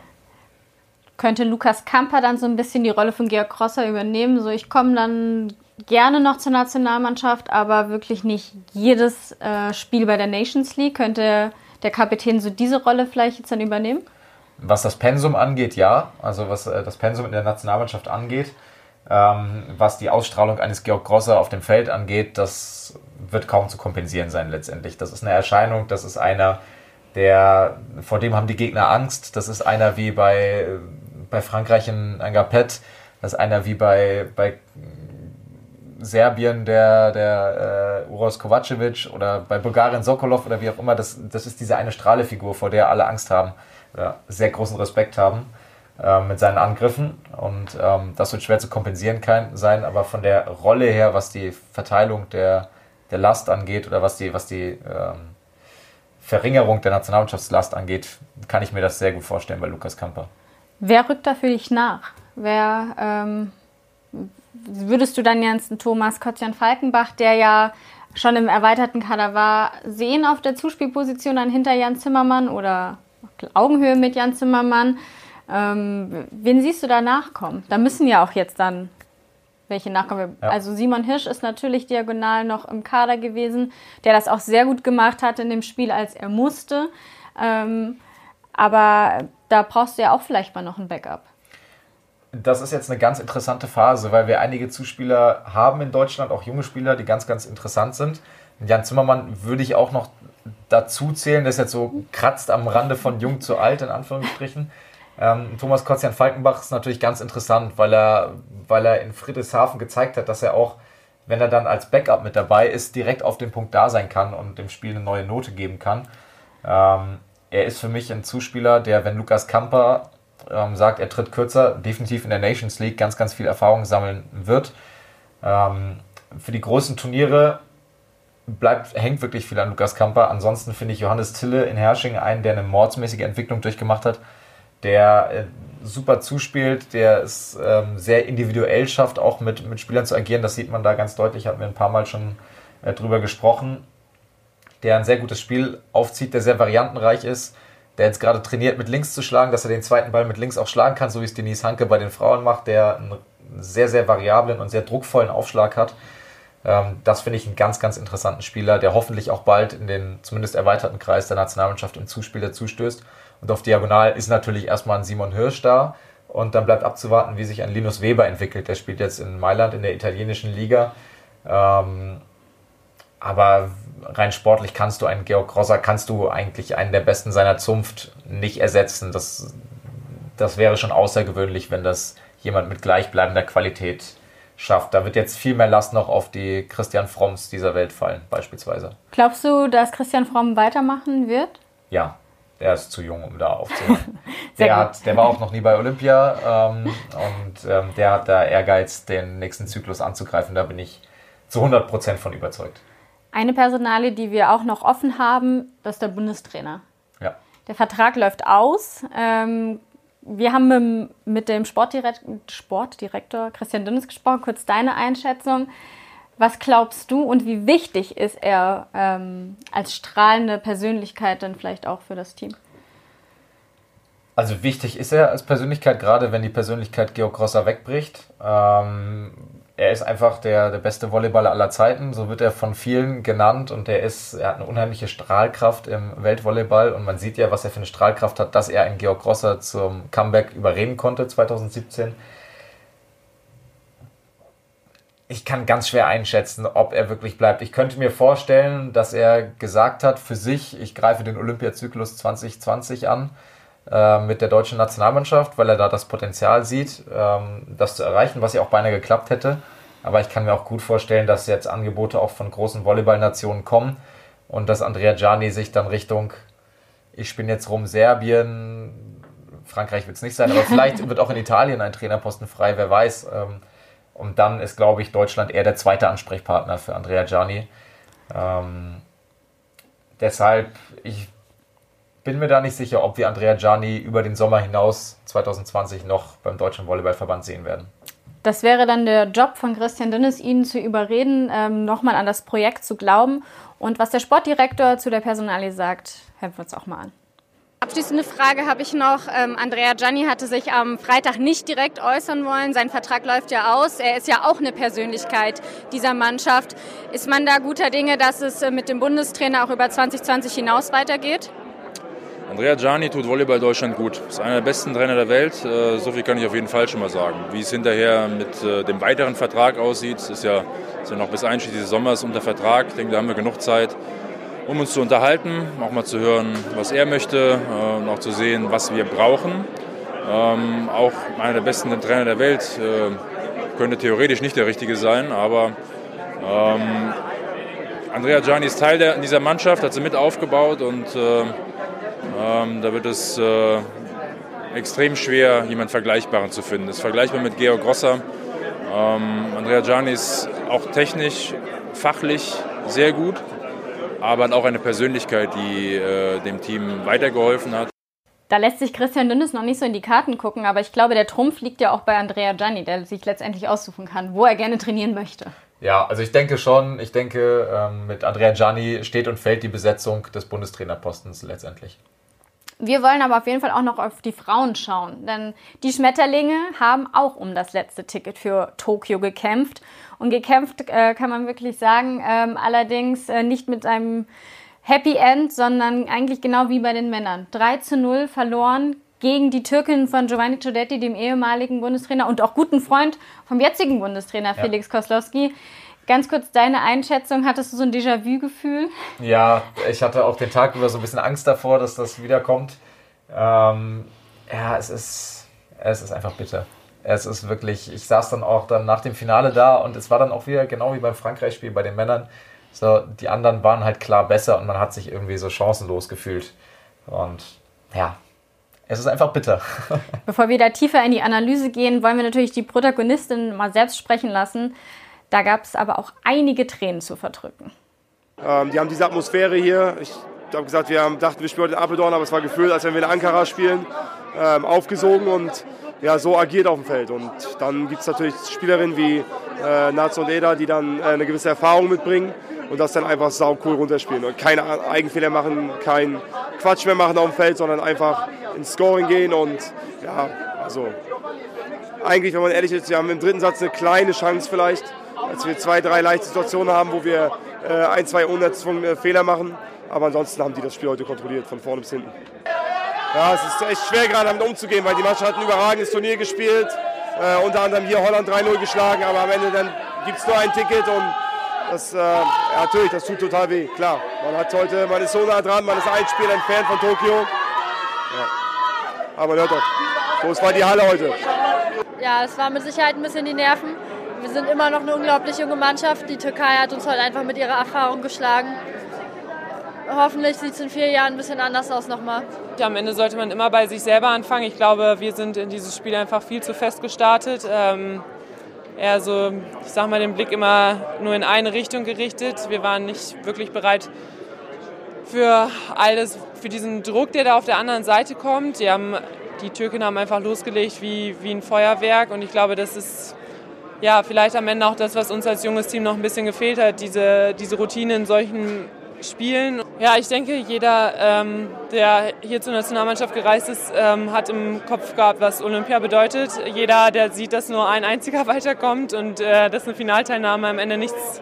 Könnte Lukas Kamper dann so ein bisschen die Rolle von Georg Grosser übernehmen? So, ich komme dann gerne noch zur Nationalmannschaft, aber wirklich nicht jedes äh, Spiel bei der Nations League. Könnte der Kapitän so diese Rolle vielleicht jetzt dann übernehmen? Was das Pensum angeht, ja. Also was äh, das Pensum in der Nationalmannschaft angeht. Ähm, was die Ausstrahlung eines Georg Grosser auf dem Feld angeht, das wird kaum zu kompensieren sein letztendlich. Das ist eine Erscheinung, das ist einer, der, vor dem haben die Gegner Angst. Das ist einer wie bei, bei Frankreich in Angapet, das ist einer wie bei, bei Serbien der, der äh, Uros Kovacevic oder bei Bulgarien Sokolov oder wie auch immer. Das, das ist diese eine Strahlefigur, vor der alle Angst haben ja, sehr großen Respekt haben äh, mit seinen Angriffen. Und ähm, das wird schwer zu kompensieren kann, sein, aber von der Rolle her, was die Verteilung der der Last angeht oder was die, was die ähm, Verringerung der Nationalmannschaftslast angeht, kann ich mir das sehr gut vorstellen bei Lukas Kamper. Wer rückt da für dich nach? Wer ähm, würdest du dann jetzt Thomas Kotzian Falkenbach, der ja schon im erweiterten Kader war, sehen auf der Zuspielposition dann hinter Jan Zimmermann oder Augenhöhe mit Jan Zimmermann? Ähm, wen siehst du da nachkommen? Da müssen ja auch jetzt dann welche nachkommen. Ja. Also Simon Hirsch ist natürlich diagonal noch im Kader gewesen, der das auch sehr gut gemacht hat in dem Spiel, als er musste. Ähm, aber da brauchst du ja auch vielleicht mal noch ein Backup. Das ist jetzt eine ganz interessante Phase, weil wir einige Zuspieler haben in Deutschland, auch junge Spieler, die ganz, ganz interessant sind. Jan Zimmermann würde ich auch noch dazu zählen, der ist jetzt so kratzt am Rande von jung zu alt, in Anführungsstrichen. Ähm, Thomas Kotzian Falkenbach ist natürlich ganz interessant, weil er, weil er in Friedrichshafen gezeigt hat, dass er auch, wenn er dann als Backup mit dabei ist, direkt auf den Punkt da sein kann und dem Spiel eine neue Note geben kann. Ähm, er ist für mich ein Zuspieler, der, wenn Lukas Kamper ähm, sagt, er tritt kürzer, definitiv in der Nations League ganz, ganz viel Erfahrung sammeln wird. Ähm, für die großen Turniere bleibt, hängt wirklich viel an Lukas Kamper. Ansonsten finde ich Johannes Tille in Hersching einen, der eine mordsmäßige Entwicklung durchgemacht hat der äh, super zuspielt, der es ähm, sehr individuell schafft, auch mit, mit Spielern zu agieren. Das sieht man da ganz deutlich, hatten wir ein paar Mal schon äh, drüber gesprochen. Der ein sehr gutes Spiel aufzieht, der sehr variantenreich ist, der jetzt gerade trainiert, mit links zu schlagen, dass er den zweiten Ball mit links auch schlagen kann, so wie es Denise Hanke bei den Frauen macht, der einen sehr, sehr variablen und sehr druckvollen Aufschlag hat. Ähm, das finde ich einen ganz, ganz interessanten Spieler, der hoffentlich auch bald in den zumindest erweiterten Kreis der Nationalmannschaft im Zuspiel dazustößt. Und auf Diagonal ist natürlich erstmal ein Simon Hirsch da. Und dann bleibt abzuwarten, wie sich ein Linus Weber entwickelt. Der spielt jetzt in Mailand in der italienischen Liga. Ähm, aber rein sportlich kannst du einen Georg Grosser, kannst du eigentlich einen der Besten seiner Zunft nicht ersetzen. Das, das wäre schon außergewöhnlich, wenn das jemand mit gleichbleibender Qualität schafft. Da wird jetzt viel mehr Last noch auf die Christian Fromms dieser Welt fallen, beispielsweise. Glaubst du, dass Christian Fromm weitermachen wird? Ja, der ist zu jung, um da aufzuhören. der, hat, der war auch noch nie bei Olympia ähm, und ähm, der hat da Ehrgeiz, den nächsten Zyklus anzugreifen. Da bin ich zu 100 Prozent von überzeugt. Eine Personale, die wir auch noch offen haben, das ist der Bundestrainer. Ja. Der Vertrag läuft aus. Ähm, wir haben mit dem Sportdirektor, Sportdirektor Christian Dünnes gesprochen. Kurz deine Einschätzung. Was glaubst du und wie wichtig ist er ähm, als strahlende Persönlichkeit dann vielleicht auch für das Team? Also wichtig ist er als Persönlichkeit, gerade wenn die Persönlichkeit Georg Grosser wegbricht. Ähm, er ist einfach der, der beste Volleyballer aller Zeiten, so wird er von vielen genannt und er ist, er hat eine unheimliche Strahlkraft im Weltvolleyball und man sieht ja, was er für eine Strahlkraft hat, dass er einen Georg Grosser zum Comeback überreden konnte 2017 ich kann ganz schwer einschätzen, ob er wirklich bleibt. Ich könnte mir vorstellen, dass er gesagt hat für sich, ich greife den Olympiazyklus 2020 an äh, mit der deutschen Nationalmannschaft, weil er da das Potenzial sieht, ähm, das zu erreichen, was ja auch beinahe geklappt hätte. Aber ich kann mir auch gut vorstellen, dass jetzt Angebote auch von großen Volleyballnationen kommen und dass Andrea Gianni sich dann Richtung, ich bin jetzt rum Serbien, Frankreich wird es nicht sein, aber vielleicht wird auch in Italien ein Trainerposten frei, wer weiß. Ähm, und dann ist, glaube ich, Deutschland eher der zweite Ansprechpartner für Andrea Gianni. Ähm, deshalb, ich bin mir da nicht sicher, ob wir Andrea Gianni über den Sommer hinaus 2020 noch beim Deutschen Volleyballverband sehen werden. Das wäre dann der Job von Christian Dünnes, ihn zu überreden, ähm, nochmal an das Projekt zu glauben. Und was der Sportdirektor zu der Personalie sagt, hören wir uns auch mal an. Abschließende Frage habe ich noch. Ähm, Andrea Gianni hatte sich am Freitag nicht direkt äußern wollen. Sein Vertrag läuft ja aus. Er ist ja auch eine Persönlichkeit dieser Mannschaft. Ist man da guter Dinge, dass es äh, mit dem Bundestrainer auch über 2020 hinaus weitergeht? Andrea Gianni tut Volleyball Deutschland gut. Ist einer der besten Trainer der Welt. Äh, so viel kann ich auf jeden Fall schon mal sagen. Wie es hinterher mit äh, dem weiteren Vertrag aussieht, ist ja, ist ja noch bis einschließlich des Sommers unter Vertrag. Ich denke, da haben wir genug Zeit um uns zu unterhalten, auch mal zu hören, was er möchte äh, und auch zu sehen, was wir brauchen. Ähm, auch einer der besten Trainer der Welt könnte theoretisch nicht der richtige sein, aber ähm, Andrea Gianni ist Teil der, dieser Mannschaft, hat sie mit aufgebaut und ähm, da wird es äh, extrem schwer, jemanden Vergleichbaren zu finden. Das ist vergleichbar mit Georg Grosser. Ähm, Andrea Gianni ist auch technisch, fachlich sehr gut, aber hat auch eine Persönlichkeit, die äh, dem Team weitergeholfen hat. Da lässt sich Christian Dünnes noch nicht so in die Karten gucken, aber ich glaube, der Trumpf liegt ja auch bei Andrea Gianni, der sich letztendlich aussuchen kann, wo er gerne trainieren möchte. Ja, also ich denke schon, ich denke, ähm, mit Andrea Gianni steht und fällt die Besetzung des Bundestrainerpostens letztendlich. Wir wollen aber auf jeden Fall auch noch auf die Frauen schauen, denn die Schmetterlinge haben auch um das letzte Ticket für Tokio gekämpft. Und gekämpft äh, kann man wirklich sagen, ähm, allerdings äh, nicht mit einem Happy End, sondern eigentlich genau wie bei den Männern. 3 zu 0 verloren gegen die Türkin von Giovanni Ciodetti, dem ehemaligen Bundestrainer und auch guten Freund vom jetzigen Bundestrainer ja. Felix Koslowski. Ganz kurz deine Einschätzung, hattest du so ein Déjà-vu-Gefühl? Ja, ich hatte auch den Tag über so ein bisschen Angst davor, dass das wiederkommt. Ähm, ja, es ist, es ist einfach bitter. Es ist wirklich, ich saß dann auch dann nach dem Finale da und es war dann auch wieder genau wie beim Frankreich-Spiel bei den Männern. So, die anderen waren halt klar besser und man hat sich irgendwie so chancenlos gefühlt. Und ja, es ist einfach bitter. Bevor wir da tiefer in die Analyse gehen, wollen wir natürlich die Protagonistin mal selbst sprechen lassen. Da gab es aber auch einige Tränen zu verdrücken. Ähm, die haben diese Atmosphäre hier. Ich habe gesagt, wir haben, dachten, wir spielen heute in Apeldoorn, aber es war gefühlt, als wenn wir in Ankara spielen, ähm, aufgesogen und ja, so agiert auf dem Feld. Und dann gibt es natürlich Spielerinnen wie äh, Naz und Eda, die dann äh, eine gewisse Erfahrung mitbringen und das dann einfach sau cool runterspielen und keine Eigenfehler machen, keinen Quatsch mehr machen auf dem Feld, sondern einfach ins Scoring gehen und ja, also eigentlich, wenn man ehrlich ist, wir haben im dritten Satz eine kleine Chance vielleicht, als wir zwei, drei leichte Situationen haben, wo wir äh, ein, zwei unerzwungene Fehler machen, aber ansonsten haben die das Spiel heute kontrolliert, von vorne bis hinten. Ja, es ist echt schwer gerade damit umzugehen, weil die Mannschaft hat ein überragendes Turnier gespielt, äh, unter anderem hier Holland 3-0 geschlagen, aber am Ende gibt es nur ein Ticket und das, äh, ja, natürlich, das tut total weh, klar. Man hat heute, man ist so nah dran, man ist ein Spiel entfernt von Tokio. Ja. Aber hört doch, so war die Halle heute. Ja, es war mit Sicherheit ein bisschen die Nerven. Wir sind immer noch eine unglaublich junge Mannschaft. Die Türkei hat uns heute einfach mit ihrer Erfahrung geschlagen. Hoffentlich sieht es in vier Jahren ein bisschen anders aus nochmal. Ja, am Ende sollte man immer bei sich selber anfangen. Ich glaube, wir sind in dieses Spiel einfach viel zu fest gestartet. Ähm, eher so, ich sag mal, den Blick immer nur in eine Richtung gerichtet. Wir waren nicht wirklich bereit für alles, für diesen Druck, der da auf der anderen Seite kommt. Die, haben, die Türken haben einfach losgelegt wie, wie ein Feuerwerk und ich glaube, das ist ja vielleicht am Ende auch das, was uns als junges Team noch ein bisschen gefehlt hat, diese, diese Routine in solchen spielen. Ja, ich denke, jeder, ähm, der hier zur Nationalmannschaft gereist ist, ähm, hat im Kopf gehabt, was Olympia bedeutet. Jeder, der sieht, dass nur ein einziger weiterkommt und äh, dass eine Finalteilnahme am Ende nichts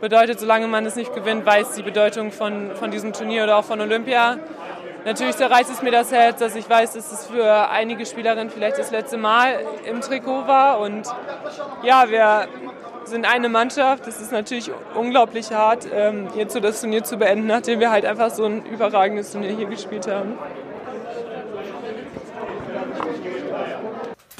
bedeutet, solange man es nicht gewinnt, weiß die Bedeutung von, von diesem Turnier oder auch von Olympia. Natürlich zerreißt es mir das Herz, dass ich weiß, dass es für einige Spielerinnen vielleicht das letzte Mal im Trikot war. Und ja, wir sind eine Mannschaft. Es ist natürlich unglaublich hart, ähm, jetzt so das Turnier zu beenden, nachdem wir halt einfach so ein überragendes Turnier hier gespielt haben.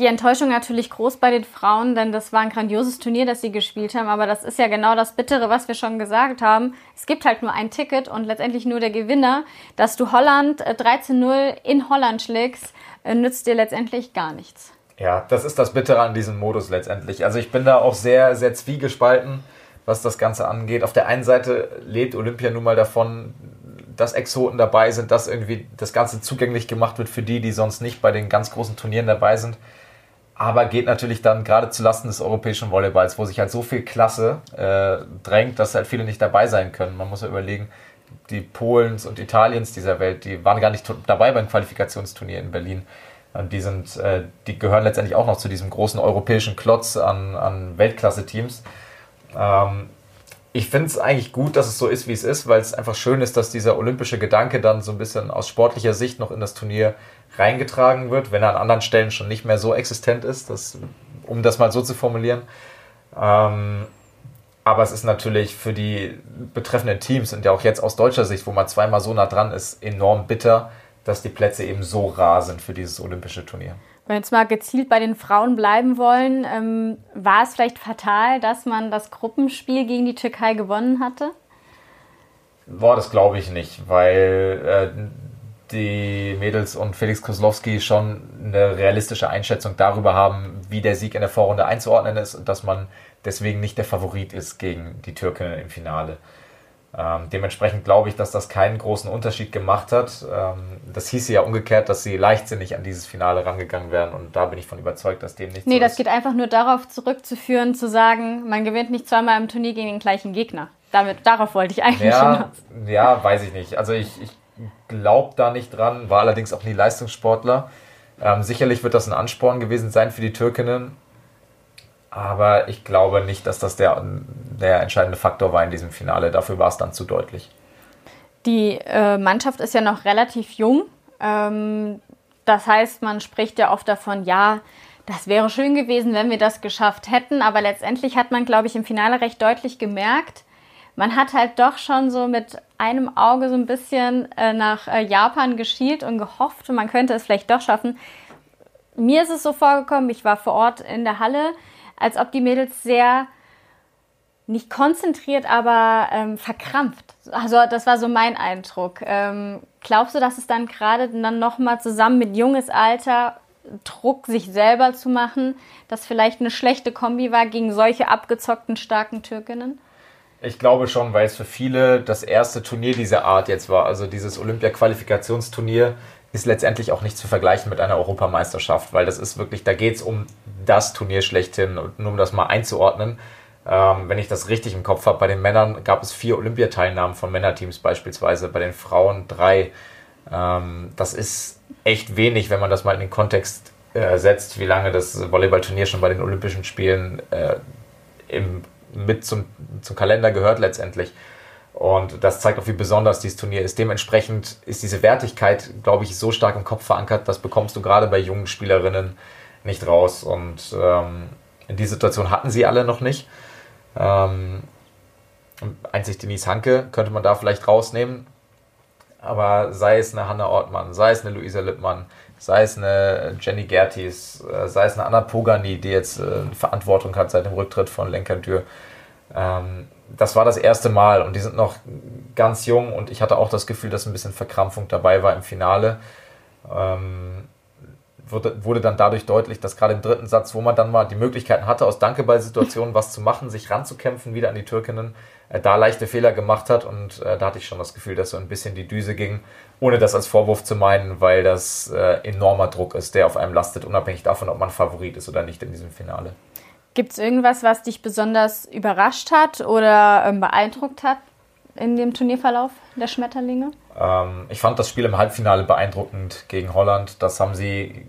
Die Enttäuschung natürlich groß bei den Frauen, denn das war ein grandioses Turnier, das sie gespielt haben. Aber das ist ja genau das Bittere, was wir schon gesagt haben. Es gibt halt nur ein Ticket und letztendlich nur der Gewinner. Dass du Holland 13-0 äh, in Holland schlägst, äh, nützt dir letztendlich gar nichts. Ja, das ist das Bittere an diesem Modus letztendlich. Also ich bin da auch sehr, sehr zwiegespalten, was das Ganze angeht. Auf der einen Seite lebt Olympia nun mal davon, dass Exoten dabei sind, dass irgendwie das Ganze zugänglich gemacht wird für die, die sonst nicht bei den ganz großen Turnieren dabei sind. Aber geht natürlich dann gerade zulasten des europäischen Volleyballs, wo sich halt so viel Klasse äh, drängt, dass halt viele nicht dabei sein können. Man muss ja überlegen, die Polens und Italiens dieser Welt, die waren gar nicht dabei beim Qualifikationsturnier in Berlin. Und die sind, äh, die gehören letztendlich auch noch zu diesem großen europäischen Klotz an, an Weltklasse-Teams. Ähm, ich finde es eigentlich gut, dass es so ist, wie es ist, weil es einfach schön ist, dass dieser olympische Gedanke dann so ein bisschen aus sportlicher Sicht noch in das Turnier reingetragen wird, wenn er an anderen Stellen schon nicht mehr so existent ist, das, um das mal so zu formulieren. Ähm, aber es ist natürlich für die betreffenden Teams und ja auch jetzt aus deutscher Sicht, wo man zweimal so nah dran ist, enorm bitter, dass die Plätze eben so rar sind für dieses olympische Turnier. Wenn wir jetzt mal gezielt bei den Frauen bleiben wollen, ähm, war es vielleicht fatal, dass man das Gruppenspiel gegen die Türkei gewonnen hatte? Boah, das glaube ich nicht, weil äh, die Mädels und Felix Koslowski schon eine realistische Einschätzung darüber haben, wie der Sieg in der Vorrunde einzuordnen ist und dass man deswegen nicht der Favorit ist gegen die Türken im Finale. Ähm, dementsprechend glaube ich, dass das keinen großen Unterschied gemacht hat. Ähm, das hieße ja umgekehrt, dass sie leichtsinnig an dieses Finale rangegangen wären und da bin ich von überzeugt, dass dem nichts Nee, so das ist. geht einfach nur darauf zurückzuführen, zu sagen, man gewinnt nicht zweimal im Turnier gegen den gleichen Gegner. Damit, darauf wollte ich eigentlich ja, hinaus. Ja, weiß ich nicht. Also ich, ich glaube da nicht dran, war allerdings auch nie Leistungssportler. Ähm, sicherlich wird das ein Ansporn gewesen sein für die Türkinnen, aber ich glaube nicht, dass das der, der entscheidende Faktor war in diesem Finale. Dafür war es dann zu deutlich. Die äh, Mannschaft ist ja noch relativ jung. Ähm, das heißt, man spricht ja oft davon, ja, das wäre schön gewesen, wenn wir das geschafft hätten. Aber letztendlich hat man, glaube ich, im Finale recht deutlich gemerkt, man hat halt doch schon so mit einem Auge so ein bisschen äh, nach äh, Japan geschielt und gehofft, man könnte es vielleicht doch schaffen. Mir ist es so vorgekommen, ich war vor Ort in der Halle, als ob die Mädels sehr nicht konzentriert, aber ähm, verkrampft. Also das war so mein Eindruck. Ähm, glaubst du, dass es dann gerade dann nochmal zusammen mit junges Alter Druck, sich selber zu machen, das vielleicht eine schlechte Kombi war gegen solche abgezockten, starken Türkinnen? Ich glaube schon, weil es für viele das erste Turnier dieser Art jetzt war. Also dieses Olympia-Qualifikationsturnier ist letztendlich auch nicht zu vergleichen mit einer Europameisterschaft, weil das ist wirklich, da geht es um das Turnier schlechthin und nur um das mal einzuordnen. Ähm, wenn ich das richtig im Kopf habe, bei den Männern gab es vier Olympiateilnahmen von Männerteams beispielsweise, bei den Frauen drei. Ähm, das ist echt wenig, wenn man das mal in den Kontext äh, setzt, wie lange das Volleyballturnier schon bei den Olympischen Spielen äh, im mit zum, zum Kalender gehört letztendlich. Und das zeigt auch, wie besonders dieses Turnier ist. Dementsprechend ist diese Wertigkeit, glaube ich, so stark im Kopf verankert, das bekommst du gerade bei jungen Spielerinnen nicht raus. Und ähm, in die Situation hatten sie alle noch nicht. Ähm, einzig Denise Hanke könnte man da vielleicht rausnehmen. Aber sei es eine Hanna Ortmann, sei es eine Luisa Lippmann, sei es eine Jenny Gertis, äh, sei es eine Anna Pogani, die jetzt äh, Verantwortung hat seit dem Rücktritt von Lenkantür. Ähm, das war das erste Mal und die sind noch ganz jung und ich hatte auch das Gefühl, dass ein bisschen Verkrampfung dabei war im Finale. Wurde, wurde dann dadurch deutlich, dass gerade im dritten Satz, wo man dann mal die Möglichkeiten hatte, aus Dankeball-Situationen was zu machen, sich ranzukämpfen wieder an die Türkinnen, äh, da leichte Fehler gemacht hat und äh, da hatte ich schon das Gefühl, dass so ein bisschen die Düse ging, ohne das als Vorwurf zu meinen, weil das äh, enormer Druck ist, der auf einem lastet, unabhängig davon, ob man Favorit ist oder nicht in diesem Finale. Gibt es irgendwas, was dich besonders überrascht hat oder ähm, beeindruckt hat in dem Turnierverlauf der Schmetterlinge? Ähm, ich fand das Spiel im Halbfinale beeindruckend gegen Holland. Das haben sie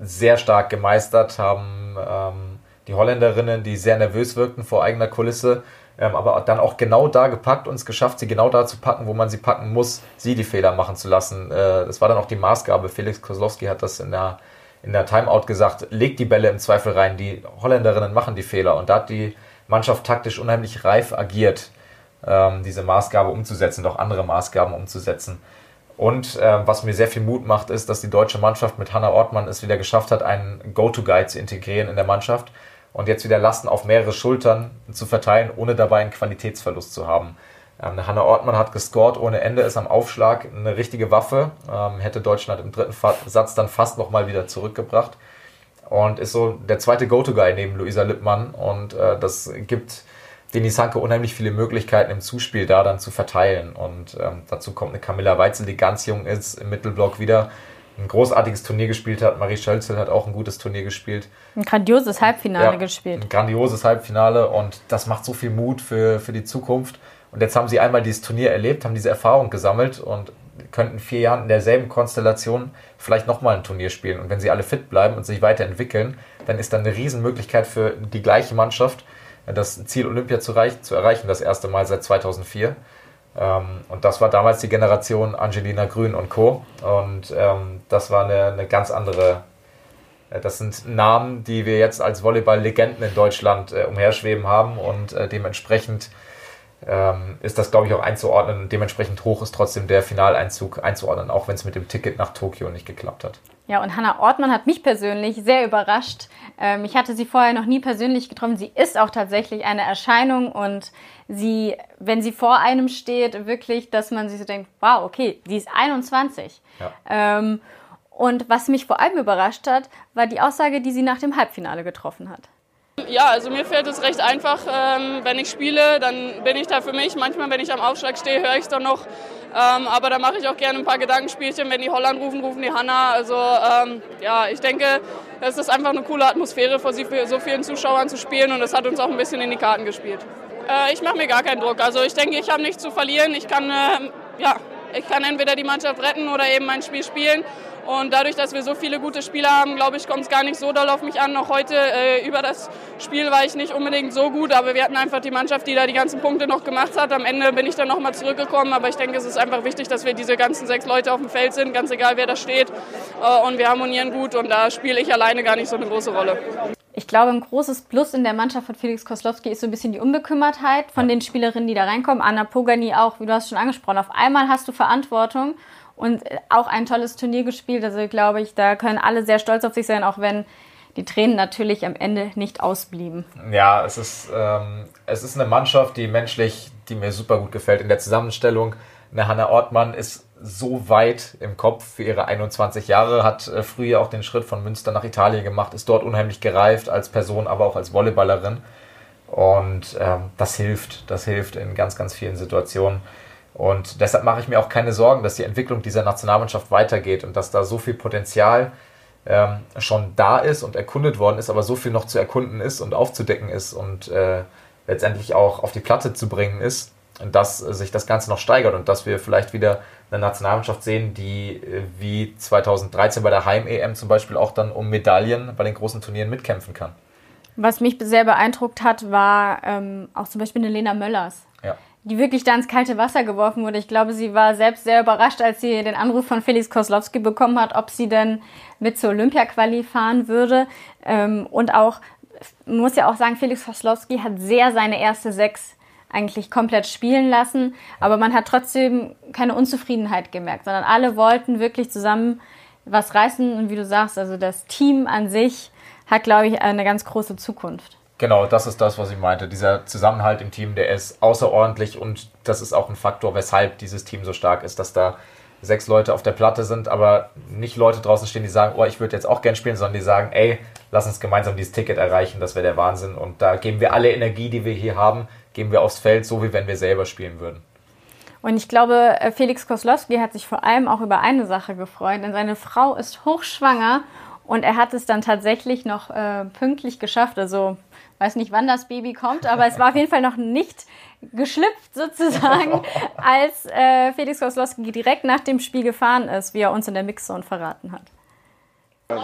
sehr stark gemeistert, haben ähm, die Holländerinnen, die sehr nervös wirkten vor eigener Kulisse, ähm, aber dann auch genau da gepackt und es geschafft, sie genau da zu packen, wo man sie packen muss, sie die Fehler machen zu lassen. Äh, das war dann auch die Maßgabe. Felix Kozlowski hat das in der, in der Timeout gesagt, legt die Bälle im Zweifel rein, die Holländerinnen machen die Fehler und da hat die Mannschaft taktisch unheimlich reif agiert, ähm, diese Maßgabe umzusetzen, doch andere Maßgaben umzusetzen. Und äh, was mir sehr viel Mut macht, ist, dass die deutsche Mannschaft mit Hanna Ortmann es wieder geschafft hat, einen Go-To-Guide zu integrieren in der Mannschaft und jetzt wieder Lasten auf mehrere Schultern zu verteilen, ohne dabei einen Qualitätsverlust zu haben. Ähm, Hanna Ortmann hat gescored ohne Ende, ist am Aufschlag eine richtige Waffe, ähm, hätte Deutschland im dritten Satz dann fast nochmal wieder zurückgebracht und ist so der zweite Go-To-Guy neben Luisa Lippmann und äh, das gibt Denis Hanke unheimlich viele Möglichkeiten im Zuspiel da dann zu verteilen. Und ähm, dazu kommt eine Camilla Weitzel, die ganz jung ist, im Mittelblock wieder ein großartiges Turnier gespielt hat. Marie Schölzel hat auch ein gutes Turnier gespielt. Ein grandioses Halbfinale ja, gespielt. Ein grandioses Halbfinale und das macht so viel Mut für, für die Zukunft. Und jetzt haben sie einmal dieses Turnier erlebt, haben diese Erfahrung gesammelt und könnten vier Jahren in derselben Konstellation vielleicht nochmal ein Turnier spielen. Und wenn sie alle fit bleiben und sich weiterentwickeln, dann ist dann eine Riesenmöglichkeit für die gleiche Mannschaft, das Ziel Olympia zu, reich, zu erreichen, das erste Mal seit 2004. Ähm, und das war damals die Generation Angelina Grün und Co. Und ähm, das war eine, eine ganz andere, äh, das sind Namen, die wir jetzt als Volleyball-Legenden in Deutschland äh, umherschweben haben und äh, dementsprechend ähm, ist das, glaube ich, auch einzuordnen. Dementsprechend hoch ist trotzdem der Finaleinzug einzuordnen, auch wenn es mit dem Ticket nach Tokio nicht geklappt hat. Ja, und Hannah Ortmann hat mich persönlich sehr überrascht. Ähm, ich hatte sie vorher noch nie persönlich getroffen. Sie ist auch tatsächlich eine Erscheinung und sie, wenn sie vor einem steht, wirklich, dass man sich so denkt, wow, okay, sie ist 21. Ja. Ähm, und was mich vor allem überrascht hat, war die Aussage, die sie nach dem Halbfinale getroffen hat. Ja, also mir fällt es recht einfach, ähm, wenn ich spiele, dann bin ich da für mich. Manchmal, wenn ich am Aufschlag stehe, höre ich es dann noch. Ähm, aber da mache ich auch gerne ein paar Gedankenspielchen. Wenn die Holland rufen, rufen die Hanna. Also ähm, ja, ich denke, es ist einfach eine coole Atmosphäre, vor so vielen Zuschauern zu spielen und das hat uns auch ein bisschen in die Karten gespielt. Äh, ich mache mir gar keinen Druck. Also ich denke, ich habe nichts zu verlieren. Ich kann, ja, ich kann entweder die Mannschaft retten oder eben mein Spiel spielen. Und dadurch, dass wir so viele gute Spieler haben, glaube ich, kommt es gar nicht so doll auf mich an. Noch heute äh, über das Spiel war ich nicht unbedingt so gut, aber wir hatten einfach die Mannschaft, die da die ganzen Punkte noch gemacht hat. Am Ende bin ich dann nochmal zurückgekommen, aber ich denke, es ist einfach wichtig, dass wir diese ganzen sechs Leute auf dem Feld sind, ganz egal wer da steht. Äh, und wir harmonieren gut und da spiele ich alleine gar nicht so eine große Rolle. Ich glaube, ein großes Plus in der Mannschaft von Felix Koslowski ist so ein bisschen die Unbekümmertheit von den Spielerinnen, die da reinkommen. Anna Pogani auch, wie du hast schon angesprochen. Auf einmal hast du Verantwortung und auch ein tolles Turnier gespielt. Also glaube ich, da können alle sehr stolz auf sich sein, auch wenn die Tränen natürlich am Ende nicht ausblieben. Ja, es ist, ähm, es ist eine Mannschaft, die menschlich, die mir super gut gefällt in der Zusammenstellung. Eine Hanna Ortmann ist so weit im Kopf für ihre 21 Jahre, hat äh, früher auch den Schritt von Münster nach Italien gemacht, ist dort unheimlich gereift als Person, aber auch als Volleyballerin. Und ähm, das hilft, das hilft in ganz, ganz vielen Situationen. Und deshalb mache ich mir auch keine Sorgen, dass die Entwicklung dieser Nationalmannschaft weitergeht und dass da so viel Potenzial ähm, schon da ist und erkundet worden ist, aber so viel noch zu erkunden ist und aufzudecken ist und äh, letztendlich auch auf die Platte zu bringen ist, dass sich das Ganze noch steigert und dass wir vielleicht wieder eine Nationalmannschaft sehen, die äh, wie 2013 bei der Heim-EM zum Beispiel auch dann um Medaillen bei den großen Turnieren mitkämpfen kann. Was mich sehr beeindruckt hat, war ähm, auch zum Beispiel eine Lena Möllers. Ja die wirklich da ins kalte Wasser geworfen wurde. Ich glaube, sie war selbst sehr überrascht, als sie den Anruf von Felix Koslowski bekommen hat, ob sie denn mit zur Olympia-Quali fahren würde. Ähm, und auch, muss ja auch sagen, Felix Koslowski hat sehr seine erste Sechs eigentlich komplett spielen lassen, aber man hat trotzdem keine Unzufriedenheit gemerkt, sondern alle wollten wirklich zusammen was reißen und wie du sagst, also das Team an sich hat, glaube ich, eine ganz große Zukunft. Genau, das ist das, was ich meinte. Dieser Zusammenhalt im Team, der ist außerordentlich und das ist auch ein Faktor, weshalb dieses Team so stark ist, dass da sechs Leute auf der Platte sind, aber nicht Leute draußen stehen, die sagen, oh, ich würde jetzt auch gern spielen, sondern die sagen, ey, lass uns gemeinsam dieses Ticket erreichen, das wäre der Wahnsinn. Und da geben wir alle Energie, die wir hier haben, geben wir aufs Feld, so wie wenn wir selber spielen würden. Und ich glaube, äh, Felix Koslowski hat sich vor allem auch über eine Sache gefreut, denn seine Frau ist hochschwanger und er hat es dann tatsächlich noch äh, pünktlich geschafft. Also weiß nicht, wann das Baby kommt, aber es war auf jeden Fall noch nicht geschlüpft sozusagen, als äh, Felix Koslowski direkt nach dem Spiel gefahren ist, wie er uns in der Mixzone verraten hat.